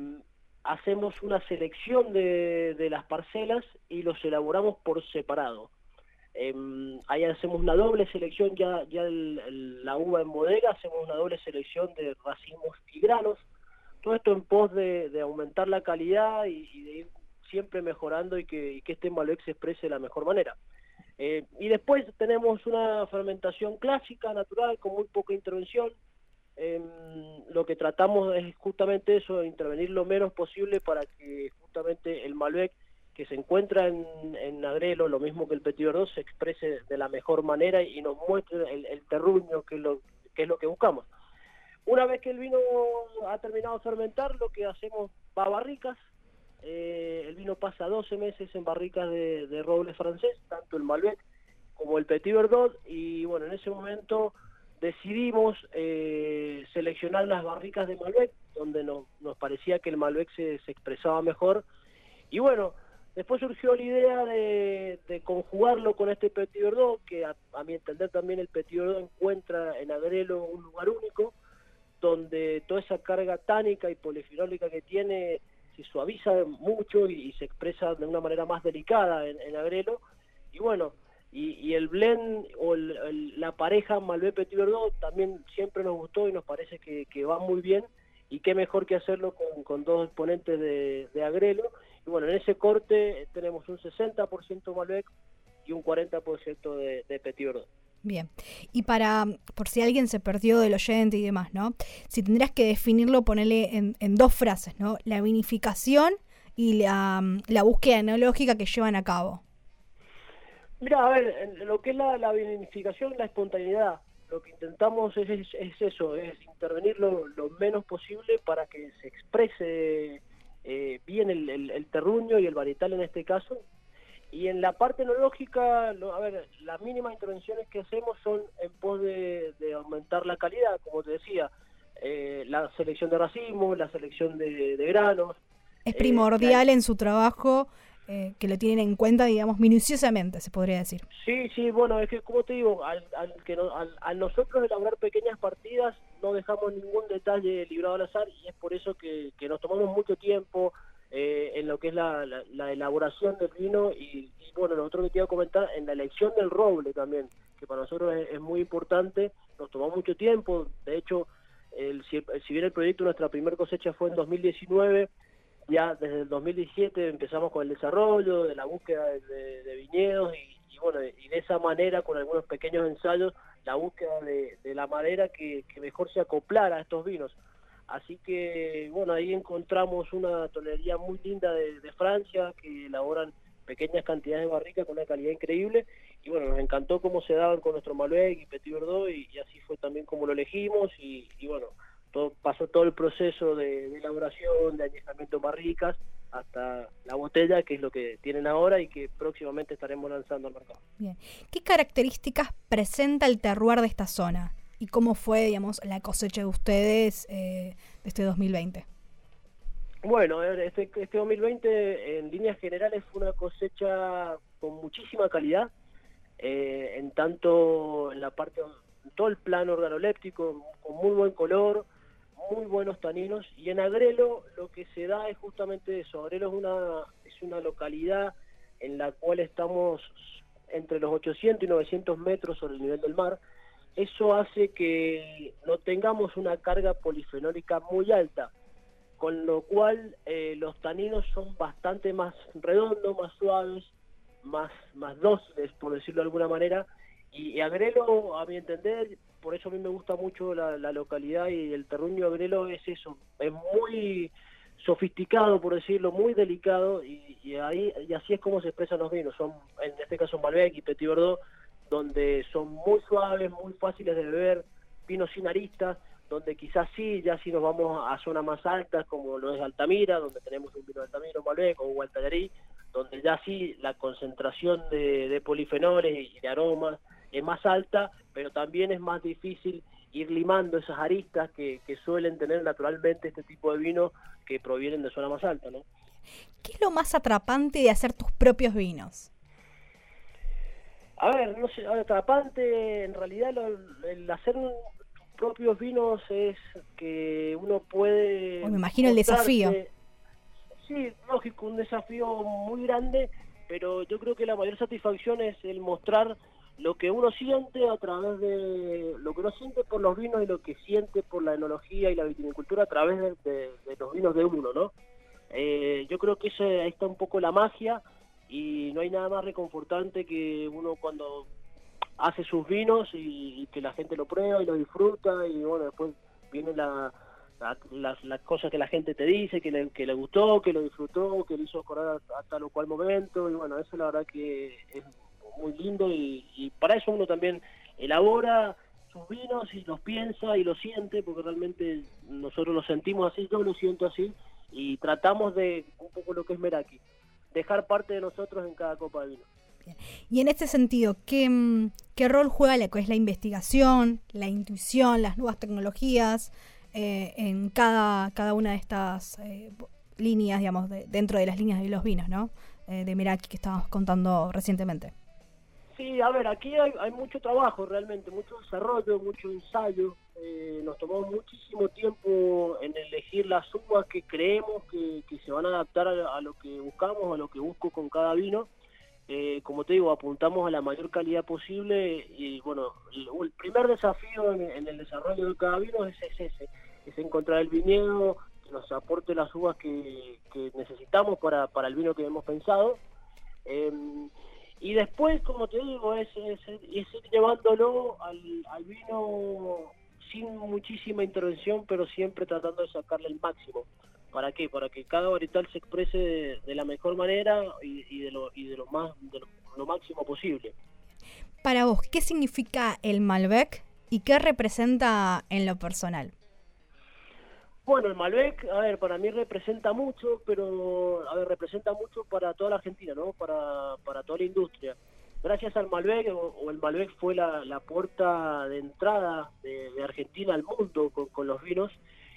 hacemos una selección de, de, las parcelas y los elaboramos por separado. ahí hacemos una doble selección, ya, ya la uva en bodega, hacemos una doble selección de racimos y granos todo esto en pos de, aumentar la calidad y, de ir siempre mejorando y que, este Malbec se exprese de la mejor manera. Eh, y después tenemos una fermentación clásica, natural, con muy poca intervención. Em, lo que tratamos es justamente eso, intervenir lo menos posible para que justamente el Malbec que se encuentra en, en Agrelo, lo mismo que el Petit Verdot, se exprese de la mejor manera y nos muestre el, el terruño, que lo que, es lo que buscamos. Una vez que el vino ha terminado de fermentar, lo que hacemos va a barricas. Eh, el vino pasa 12 meses en barricas de, de roble francés, tanto el Malbec como el Petit Verdot. Y bueno, en ese momento decidimos eh, seleccionar las barricas de Malbec, donde nos, nos parecía que el Malbec se, expresaba mejor. Y bueno, después surgió la idea de, de conjugarlo con este Petit Verdot, que a, a mi entender también el Petit Verdot encuentra en Agrelo un lugar único donde toda esa carga tánica y polifenólica que tiene se suaviza mucho y, se expresa de una manera más delicada en, en Agrelo. Y bueno, y, el blend o el- la pareja Malbec Petit Verdot también siempre nos gustó y nos parece que, va muy bien. Y qué mejor que hacerlo con, dos exponentes de, de Agrelo. Y bueno, en ese corte tenemos un 60% Malbec y un 40% de, de Petit Verdot. Bien. Y para, por si alguien se perdió del oyente y demás, ¿no? Si tendrías que definirlo, ponerle en, dos frases, ¿no? La vinificación y la, la búsqueda enológica que llevan a cabo. Mira, a ver, lo que es la, la vinificación, la espontaneidad, lo que intentamos es, es, es eso, es intervenir lo, lo menos posible para que se exprese eh, bien el, el, el terruño y el varietal en este caso. Y en la parte enológica, lo- a ver, las mínimas intervenciones que hacemos son en pos de, de aumentar la calidad, como te decía, eh, la selección de racimos, la selección de, de granos, Es Eh, primordial en su trabajo eh, que lo tienen en cuenta, digamos, minuciosamente, se podría decir. Sí, sí, bueno, es que como te digo, al, al que no- al, al nosotros elaborar pequeñas partidas no dejamos ningún detalle librado al azar y es por eso que, que nos tomamos mucho tiempo eh, en lo que es la, la- la elaboración del vino y, y, bueno, lo otro que a comentar, en la elección del roble también, que para nosotros es, muy importante, nos tomó mucho tiempo, de hecho, el, si, si bien el proyecto, nuestra primera cosecha fue en 2019, ya desde el 2017 empezamos con el desarrollo, de la búsqueda de, viñedos y, y bueno, y de esa manera con algunos pequeños ensayos, la búsqueda de, la madera que mejor se acoplara a estos vinos. Así que bueno, ahí encontramos una tonería muy linda de, de Francia que elaboran pequeñas cantidades de barrica con una calidad increíble y bueno, nos encantó cómo se daban con nuestro Malbec y Petit Verdot y, y así fue también como lo elegimos y, y bueno, todo, pasó todo el proceso de, de elaboración, de añejamiento en barricas, hasta la botella, que es lo que tienen ahora y que próximamente estaremos lanzando al mercado. Bien. ¿Qué características presenta el terroir de esta zona? ¿Y cómo fue, digamos, la cosecha de ustedes eh, de este 2020? Bueno, este, este 2020 en líneas generales fue una cosecha con muchísima calidad, eh, en tanto en la parte, todo el plano organoléptico, con muy buen color, muy buenos taninos, y en Agrelo lo que se da es justamente eso, Agrelo es una, es una localidad en la cual estamos entre los 800 y 900 metros sobre el nivel del mar, eso hace que no tengamos una carga polifenólica muy alta, con lo cual eh, los taninos son bastante más redondos, más suaves, más, más dóciles, por decirlo de alguna manera, y, y Agrelo, a mi entender, por eso a mí me gusta mucho la, localidad y el terruño Agrelo es eso, es muy sofisticado, por decirlo, muy delicado, y, y ahí y así es como se expresan los vinos, son en este caso Malbec y Petit Verdot, donde son muy suaves, muy fáciles de beber, vinos sin aristas, donde quizás sí, ya si nos vamos a zonas más altas, como lo es Altamira, donde tenemos un vino de Altamira, Malbec o un Gualtallarí, donde ya sí la concentración de, de polifenoles y de aromas es más alta, pero también es más difícil ir limando esas aristas que, que suelen tener naturalmente este tipo de vinos que provienen de zonas más altas, ¿no? ¿Qué es lo más atrapante de hacer tus propios vinos? A ver, no sé, atrapante, en realidad lo- el hacer tus propios vinos es que uno puede... Oh, me imagino el desafío. Sí, lógico, un desafío muy grande, pero yo creo que la mayor satisfacción es el mostrar lo que uno siente a través de lo que uno siente por los vinos y lo que siente por la enología y la vitivinicultura a través de, de- de los vinos de uno, ¿no? Eh, yo creo que eso, ahí está un poco la magia y no hay nada más reconfortante que uno cuando hace sus vinos y, que la gente lo prueba y lo disfruta y bueno, después viene la, la- las, cosas que la gente te dice, que le, que le gustó, que lo disfrutó, que le hizo acordar a, a tal o cual momento y bueno, eso la verdad que es muy lindo y, y para eso uno también elabora sus vinos y los piensa y los siente, porque realmente nosotros lo sentimos así, yo lo siento así, y tratamos de, un poco lo que es Meraki, dejar parte de nosotros en cada copa de vino. Y en este sentido, ¿qué, mm, ¿qué rol juega que es la investigación, la intuición, las nuevas tecnologías eh, en cada, cada una de estas eh, líneas, digamos, de- dentro de las líneas de los vinos, ¿no? Eh, de Meraki que estábamos contando recientemente. Sí, a ver, aquí hay, hay mucho trabajo realmente, mucho desarrollo, mucho ensayo. Eh, nos tomamos muchísimo tiempo en elegir las uvas que creemos que, que se van a adaptar a, a lo que buscamos, a lo que busco con cada vino. Eh, como te digo, apuntamos a la mayor calidad posible y bueno, el, primer desafío en, en el desarrollo de cada vino es, es ese, es encontrar el viñedo que nos aporte las uvas que, que necesitamos para, para el vino que hemos pensado. Em, y después, como te digo, es, es, ir llevándolo al vino sin muchísima intervención, pero siempre tratando de sacarle el máximo. ¿Para qué? Para que cada varietal se exprese de, de la mejor manera y, y de lo y de lo más de lo, lo máximo posible. Para vos, ¿qué significa el Malbec y qué representa en lo personal? Bueno, el Malbec, a ver, para mí representa mucho, pero, a ver, representa mucho para toda la Argentina, ¿no? Para, para toda la industria. Gracias al Malbec, o, o el Malbec fue la, la puerta de entrada de, de Argentina al mundo con, con los vinos,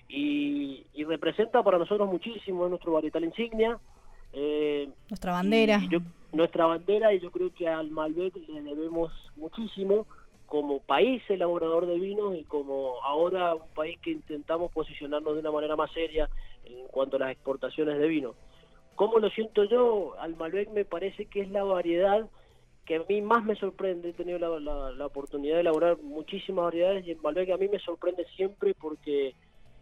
y, y representa para nosotros muchísimo, es nuestro varietal insignia. Eh, Nuestra bandera. y yo- nuestra bandera, y yo creo que al Malbec le debemos muchísimo como país elaborador de vinos y como ahora un país que intentamos posicionarnos de una manera más seria en cuanto a las exportaciones de vino. ¿Cómo lo siento yo? Al Malbec me parece que es la variedad que a mí más me sorprende. He tenido la, la- la oportunidad de elaborar muchísimas variedades y el Malbec a mí me sorprende siempre porque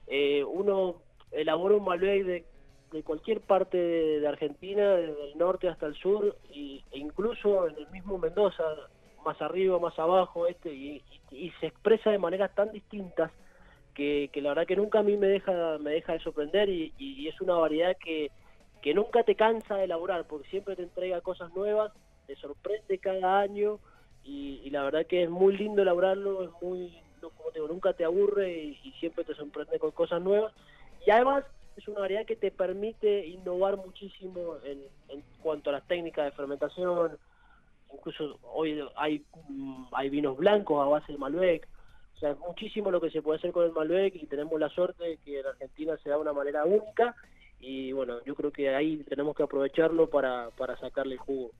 eh, uno elabora un Malbec de, cualquier parte de, Argentina, desde el norte hasta el sur, y, e incluso en el mismo Mendoza, más arriba, más abajo, este, y, y- se expresa de maneras tan distintas que, la verdad que nunca a mí me deja, me deja de sorprender y, y- y es una variedad que, que nunca te cansa de elaborar, porque siempre te entrega cosas nuevas, te sorprende cada año y, la verdad que es muy lindo elaborarlo, es muy, no, como te digo, nunca te aburre y, y siempre te sorprende con cosas nuevas. Y además es una variedad que te permite innovar muchísimo en, en cuanto a las técnicas de fermentación. Incluso hoy hay, mm, hay vinos blancos a base de Malbec. O sea, es muchísimo lo que se puede hacer con el Malbec y tenemos la suerte de que en Argentina se da de una manera única. Y bueno, yo creo que ahí tenemos que aprovecharlo para, para sacarle el jugo.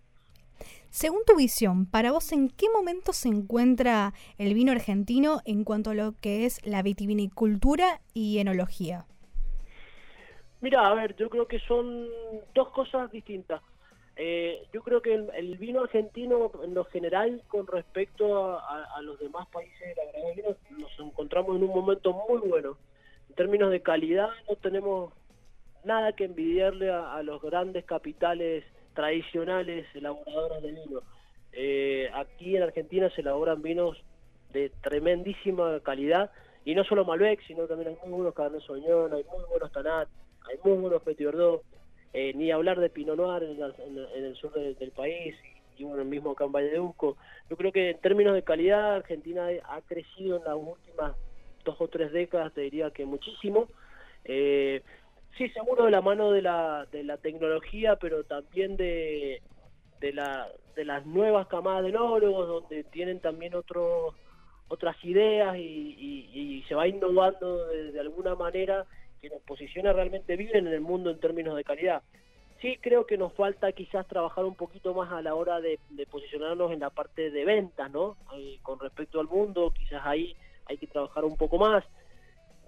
Según tu visión, para vos, ¿en qué momento se encuentra el vino argentino en cuanto a lo que es la vitivinicultura y enología? Mira, a ver, yo creo que son dos cosas distintas. Eh, yo creo que el, vino argentino, en lo general, con respecto a, los demás países de vino, nos encontramos en un momento muy bueno. En términos de calidad, no tenemos nada que envidiarle a, a los grandes capitales tradicionales elaboradores de vino. Eh, aquí en Argentina se elaboran vinos de tremendísima calidad y no solo Malbec, sino también hay muy buenos Cabernet Sauvignon, hay muy buenos Tanat, hay muy buenos Petit Verdot, eh, ni hablar de Pinot Noir en, la- en en el sur de- del país y, y bueno, el mismo acá en Valle de Uco. Yo creo que en términos de calidad Argentina ha crecido en las últimas dos o tres décadas, te diría que muchísimo. Eh, sí, seguro de la mano de la, de la tecnología, pero también de, de, la, de las nuevas camadas de enólogos, donde tienen también otros otras ideas y, y- y se va innovando de, alguna manera que nos posiciona realmente bien en el mundo en términos de calidad. Sí creo que nos falta quizás trabajar un poquito más a la hora de, de posicionarnos en la parte de ventas, ¿no? Eh, con respecto al mundo, quizás ahí hay que trabajar un poco más.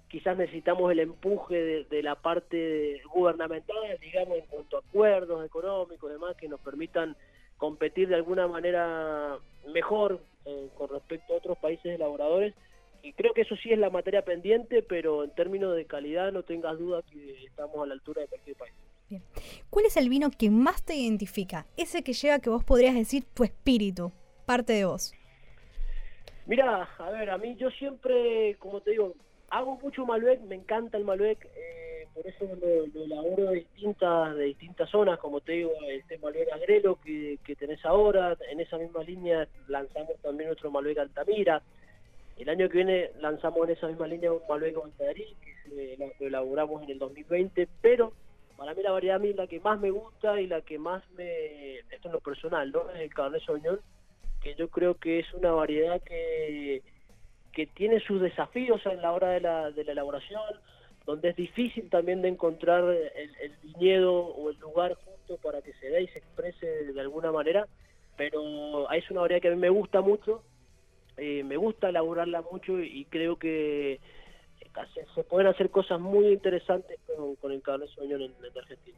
Quizás necesitamos el empuje de, de la parte gubernamental, digamos, en cuanto a acuerdos económicos y demás, que nos permitan competir de alguna manera mejor eh, con respecto a otros países elaboradores. Y creo que eso sí es la materia pendiente, pero en términos de calidad no tengas duda que estamos a la altura de cualquier país. ¿Cuál es el vino que más te identifica? Ese que lleva que vos podrías decir tu espíritu, parte de vos. Mira, a ver, a mí yo siempre, como te digo, hago mucho Malbec, me encanta el Malbec, eh, por eso lo, elaboro de distintas, de distintas zonas, como te digo, este Malbec Agrelo que, que tenés ahora, en esa misma línea lanzamos también nuestro Malbec Altamira. El año que viene lanzamos en esa misma línea un Malbec eh, lo elaboramos en el 2020, pero para mí la variedad a mí la que más me gusta y la que más me, esto en lo personal, ¿no? Es el Cabernet Sauvignon, que yo creo que es una variedad que, que tiene sus desafíos en la hora de la, de la elaboración, donde es difícil también de encontrar el, viñedo o el lugar justo para que se dé y se exprese de alguna manera, pero es una variedad que a mí me gusta mucho eh, me gusta elaborarla mucho y, creo que se, pueden hacer cosas muy interesantes con, el Cabernet Sauvignon en, Argentina.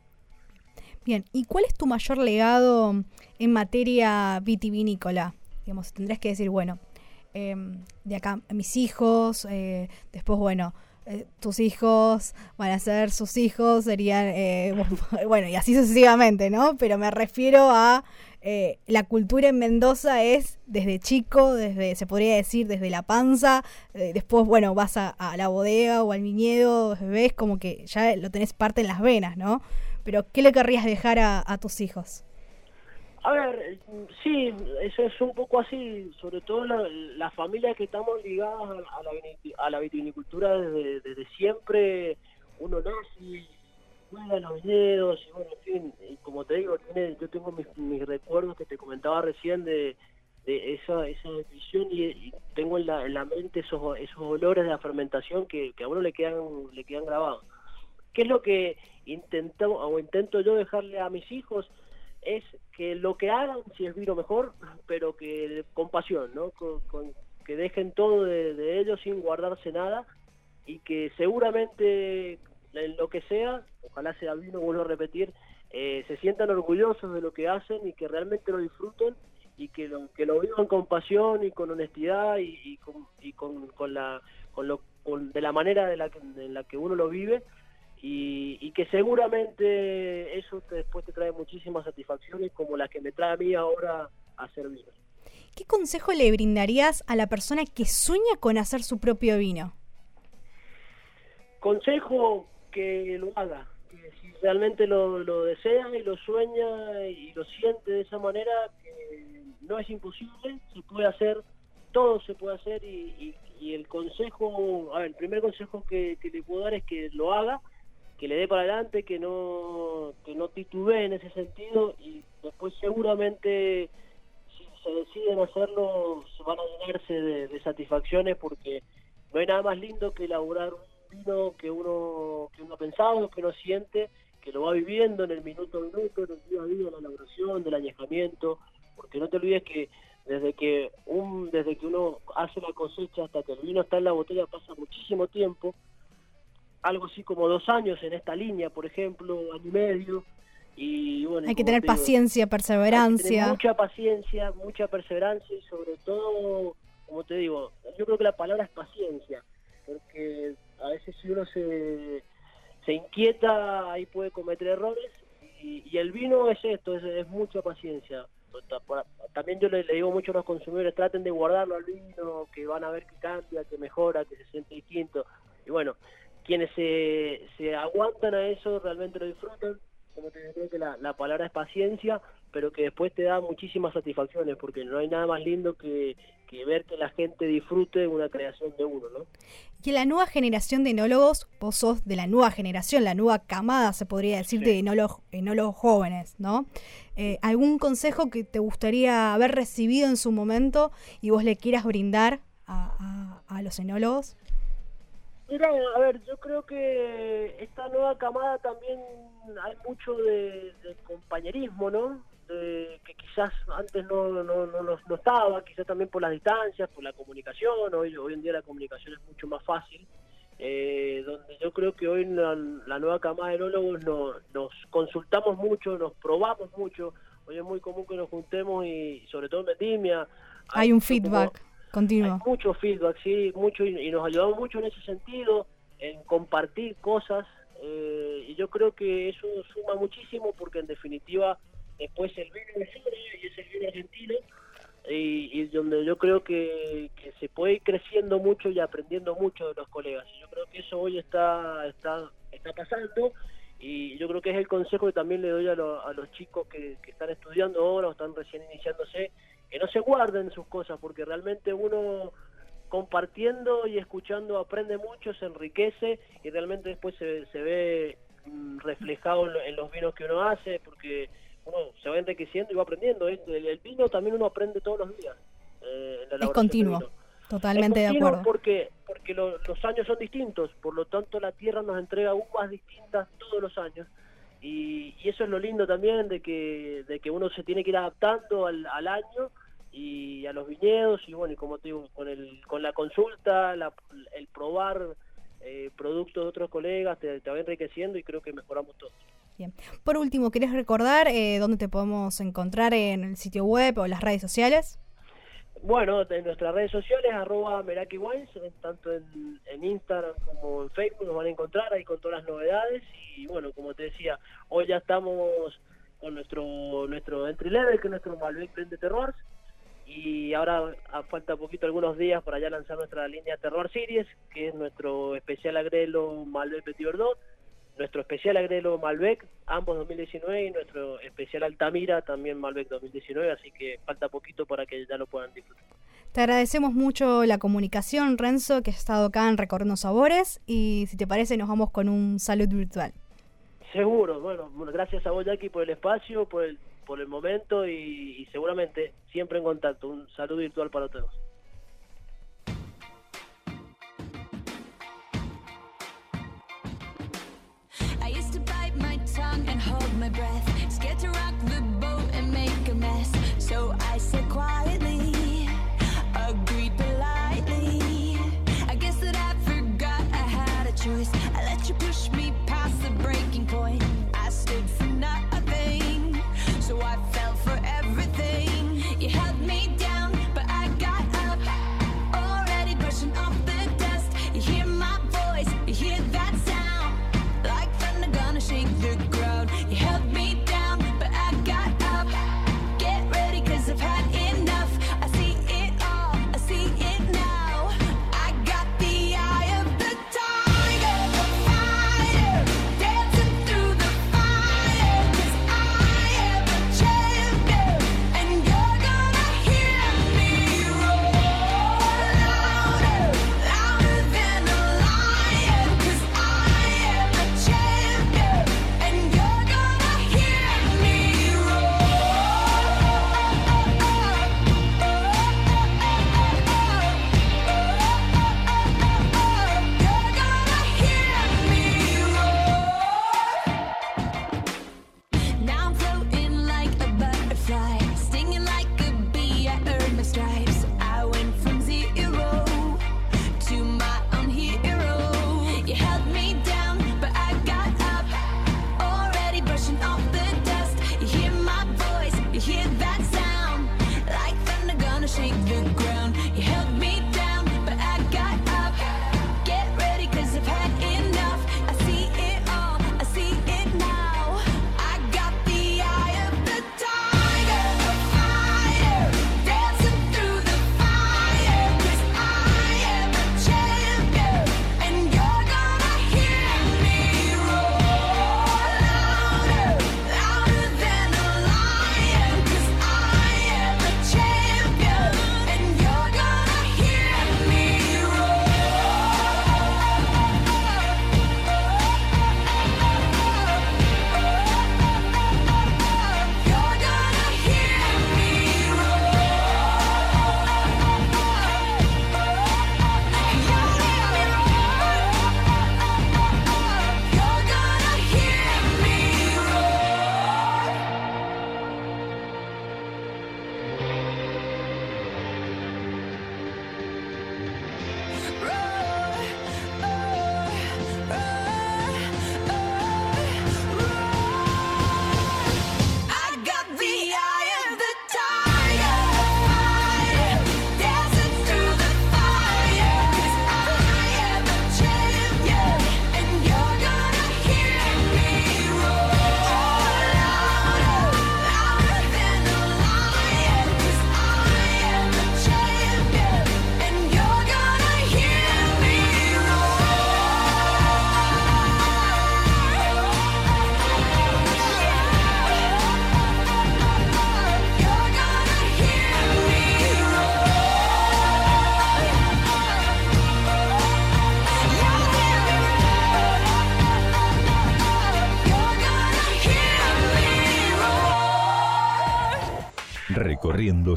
Bien, ¿y cuál es tu mayor legado en materia vitivinícola? Digamos, tendrás que decir, bueno, em, de acá mis hijos, eh, después, bueno, eh, tus hijos van a ser sus hijos, serían, (laughs) bueno, y así sucesivamente, ¿no? Pero me refiero a eh, la cultura en Mendoza es desde chico, desde, se podría decir, desde la panza, eh, después, bueno, vas a, la bodega o al viñedo, ves como que ya lo tenés parte en las venas, ¿no? Pero, ¿qué le querrías dejar a, tus hijos? A ver, sí, eso es un poco así, sobre todo la, la familia que estamos ligadas a, la, a vitivinicultura desde, siempre, uno nace juega los videos y bueno, en fin, como te digo, tiene, yo tengo mis, recuerdos que te comentaba recién de, esa, esa visión y, tengo en la, en la mente esos, esos olores de la fermentación que, que a uno le quedan, le quedan grabados. ¿Qué es lo que intento, o intento yo dejarle a mis hijos? Es que lo que hagan, si es vino mejor, pero que con pasión, ¿no? Con, que dejen todo de, de ellos sin guardarse nada y que seguramente en lo que sea, ojalá sea vino, vuelvo a repetir, eh, se sientan orgullosos de lo que hacen y que realmente lo disfruten y que lo, que lo vivan con pasión y con honestidad y, con, y con, con, la con lo de la manera de la en la que uno lo vive y, y, que seguramente eso después te trae muchísimas satisfacciones como las que me trae a mí ahora hacer vino. ¿Qué consejo le brindarías a la persona que sueña con hacer su propio vino? Consejo que lo haga, que si realmente lo, lo desea y lo sueña y lo siente de esa manera, que no es imposible, se puede hacer, todo se puede hacer y, y, el consejo, a ver, el primer consejo que, que, le puedo dar es que lo haga, que le dé para adelante, que no, que no titubee en ese sentido y después seguramente si se deciden hacerlo se van a llenarse de, satisfacciones porque no hay nada más lindo que elaborar un vino que uno, que uno ha pensado, que uno siente, que lo va viviendo en el minuto a minuto, en el día a día, la elaboración, del añejamiento, porque no te olvides que desde que un desde que uno hace la cosecha hasta que el vino está en la botella pasa muchísimo tiempo, algo así como dos años en esta línea, por ejemplo, año y medio, y bueno, hay que tener paciencia, perseverancia. mucha paciencia, mucha perseverancia y sobre todo, como te digo, yo creo que la palabra es paciencia, porque a veces si uno se, se inquieta ahí puede cometer errores y, el vino es esto, es, mucha paciencia. También yo le, digo mucho a los consumidores, traten de guardarlo al vino, que van a ver que cambia, que mejora, que se siente distinto. Y bueno, quienes se, se aguantan a eso realmente lo disfrutan. Como te digo, que la, la palabra es paciencia, pero que después te da muchísimas satisfacciones, porque no hay nada más lindo que, que ver que la gente disfrute una creación de uno, ¿no? Y la nueva generación de enólogos, vos sos de la nueva generación, la nueva camada, se podría decir, de enólogos, enólogos jóvenes, ¿no? Eh, ¿Algún consejo que te gustaría haber recibido en su momento y vos le quieras brindar a, a, los enólogos? Mira, a ver, yo creo que esta nueva camada también hay mucho de compañerismo, ¿no? que quizás antes no, no, no, no, estaba, quizás también por las distancias, por la comunicación, hoy, hoy en día la comunicación es mucho más fácil, eh, donde yo creo que hoy la, nueva camada de enólogos nos consultamos mucho, nos probamos mucho, hoy es muy común que nos juntemos y, sobre todo en Vendimia. Hay, un feedback continuo. Hay mucho feedback, sí, mucho y, nos ayudamos mucho en ese sentido, en compartir cosas, eh, y yo creo que eso suma muchísimo porque en definitiva después el vino de y es el vino argentino, y, donde yo creo que, se puede ir creciendo mucho y aprendiendo mucho de los colegas. Y yo creo que eso hoy está, está, está pasando y yo creo que es el consejo que también le doy a, a los chicos que, están estudiando ahora o están recién iniciándose, que no se guarden sus cosas, porque realmente uno compartiendo y escuchando aprende mucho, se enriquece y realmente después se, se ve mm, reflejado en, lo- en los vinos que uno hace, porque uno se va enriqueciendo y va aprendiendo. El, el vino también uno aprende todos los días. eh, en la Es continuo. Totalmente de Es continuo acuerdo. Porque, porque lo- los años son distintos, por lo tanto la tierra nos entrega uvas distintas todos los años. Y, y eso es lo lindo también de que, de que uno se tiene que ir adaptando al, al año y a los viñedos y bueno, y como te digo, con, el, con la consulta, la- el probar eh, productos de otros colegas te, te va enriqueciendo y creo que mejoramos todos. Bien. Por último, ¿querés recordar eh, dónde te podemos encontrar en el sitio web o las redes sociales? Bueno, en nuestras redes sociales, arroba Meraki Wines, tanto en, en Instagram como en Facebook nos van a encontrar ahí con todas las novedades. Y bueno, como te decía, hoy ya estamos con nuestro nuestro entry level, que es nuestro Malbec Blend de Terroirs. Y ahora a- falta poquito, algunos días para ya lanzar nuestra línea Terroir Series, que es nuestro especial agrelo Malbec Petit Verdot, nuestro especial agrelo Malbec, ambos 2019, y nuestro especial Altamira, también Malbec 2019, así que falta poquito para que ya lo puedan disfrutar. Te agradecemos mucho la comunicación, Renzo, que has estado acá en Recorriendo Sabores. Y si te parece, nos vamos con un salud virtual. Seguro, bueno, bueno, gracias a vos, Jackie, por el espacio, por el, por el momento y, seguramente siempre en contacto. Un saludo virtual para todos.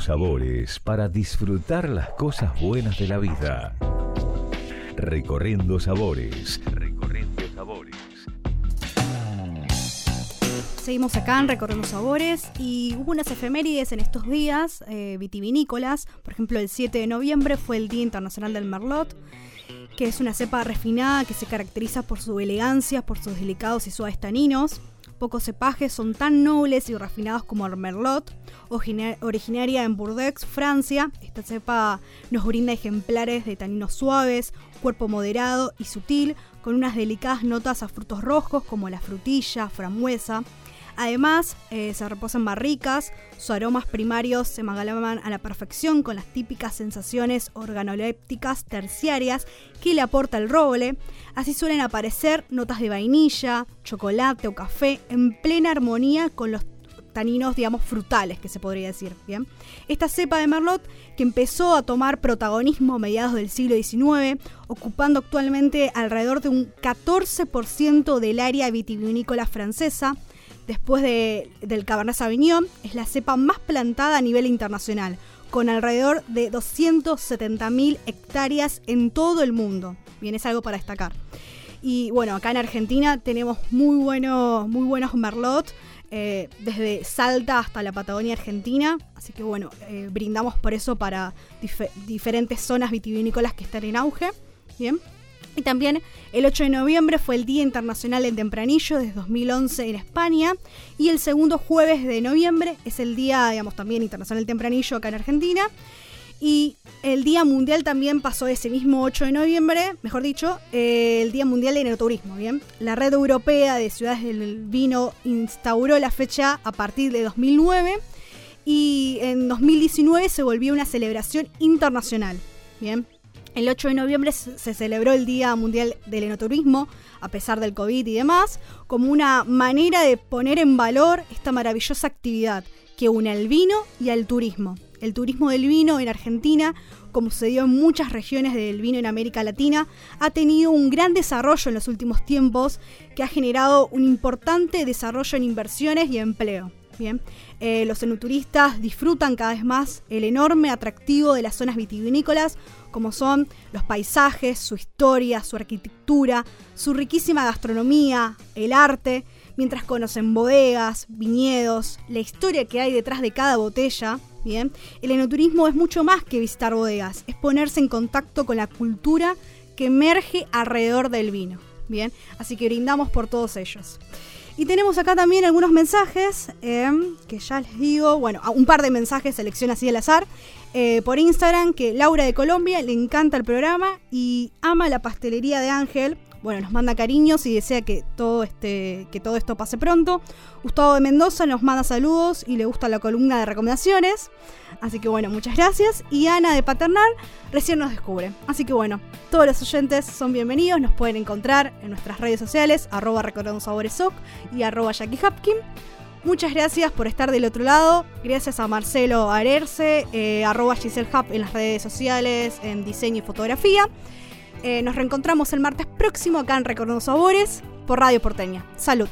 Sabores para disfrutar las cosas buenas de la vida. Recorriendo sabores. Recorriendo sabores. Seguimos acá en Recorriendo Sabores y hubo unas efemérides en estos días eh, vitivinícolas. Por ejemplo, el 7 de noviembre fue el Día Internacional del Merlot, que es una cepa refinada que se caracteriza por su elegancia, por sus delicados y suaves taninos. Pocos cepajes son tan nobles y refinados como el Merlot, origina- originaria en Bordeaux, Francia. Esta cepa nos brinda ejemplares de taninos suaves, cuerpo moderado y sutil, con unas delicadas notas a frutos rojos como la frutilla, frambuesa. Además, eh, se reposa en barricas, sus aromas primarios se amalgaman a la perfección con las típicas sensaciones organolépticas terciarias que le aporta el roble. Así suelen aparecer notas de vainilla, chocolate o café en plena armonía con los taninos, digamos, frutales, que se podría decir. Bien. Esta cepa de Merlot, que empezó a tomar protagonismo a mediados del siglo XIX, ocupando actualmente alrededor de un 14% del área vitivinícola francesa, después de- del Cabernet Sauvignon, es la cepa más plantada a nivel internacional, con alrededor de 270.000 hectáreas en todo el mundo. Bien, es algo para destacar. Y bueno, acá en Argentina tenemos muy, muy buenos merlot, eh, desde Salta hasta la Patagonia Argentina. Así que bueno, eh, brindamos por eso para dife- diferentes zonas vitivinícolas que están en auge. Bien. Y también el 8 de noviembre fue el Día Internacional del Tempranillo desde 2011 en España. Y el segundo jueves de noviembre es el Día, digamos, también Internacional del Tempranillo acá en Argentina. Y el Día Mundial también pasó ese mismo 8 de noviembre, mejor dicho, el Día Mundial de Enoturismo, ¿bien? La Red Europea de Ciudades del Vino instauró la fecha a partir de 2009 y en 2019 se volvió una celebración internacional, ¿bien? El 8 de noviembre se celebró el Día Mundial del Enoturismo, a pesar del COVID y demás, como una manera de poner en valor esta maravillosa actividad que une al vino y al turismo. El turismo del vino en Argentina, como se dio en muchas regiones del vino en América Latina, ha tenido un gran desarrollo en los últimos tiempos que ha generado un importante desarrollo en inversiones y empleo. Bien, Eh, los enoturistas disfrutan cada vez más el enorme atractivo de las zonas vitivinícolas, como son los paisajes, su historia, su arquitectura, su riquísima gastronomía, el arte, mientras conocen bodegas, viñedos, la historia que hay detrás de cada botella. Bien, el enoturismo es mucho más que visitar bodegas, es ponerse en contacto con la cultura que emerge alrededor del vino. Bien, así que brindamos por todos ellos. Y tenemos acá también algunos mensajes eh, que ya les digo, bueno, un par de mensajes, selección así al azar, eh, por Instagram, que Laura de Colombia le encanta el programa y ama la pastelería de Ángel. Bueno, nos manda cariños y desea que todo, este, que todo esto pase pronto. Gustavo de Mendoza nos manda saludos y le gusta la columna de recomendaciones. Así que bueno, muchas gracias. Y Ana de Paternal recién nos descubre. Así que bueno, todos los oyentes son bienvenidos. Nos pueden encontrar en nuestras redes sociales, arroba recordando sabores Soc y arroba Jackie Hapkin. Muchas gracias por estar del otro lado. Gracias a Marcelo Arerce, eh, arroba Giselle Hub en las redes sociales, en diseño y fotografía. Eh, nos reencontramos el martes próximo acá en Recordando Sabores por Radio Porteña. Salud.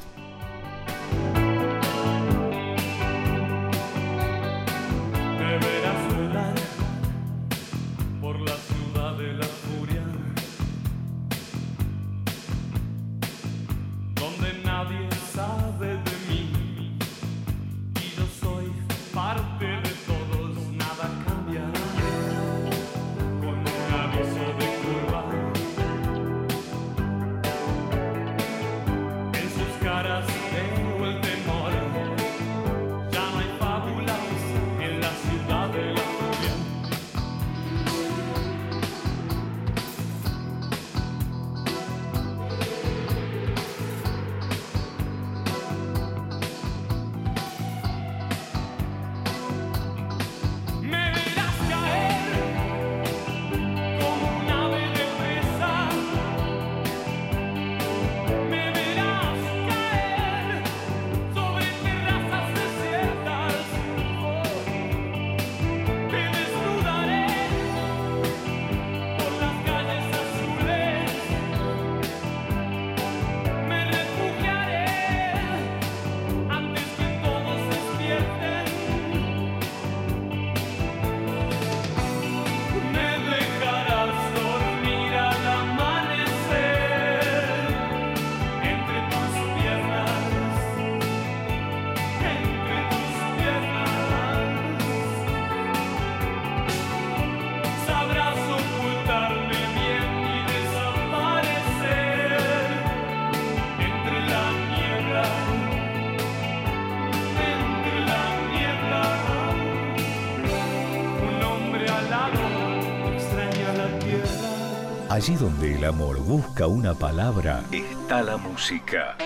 Allí donde el amor busca una palabra, está la música.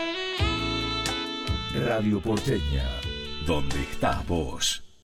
Radio Porteña, donde estás vos.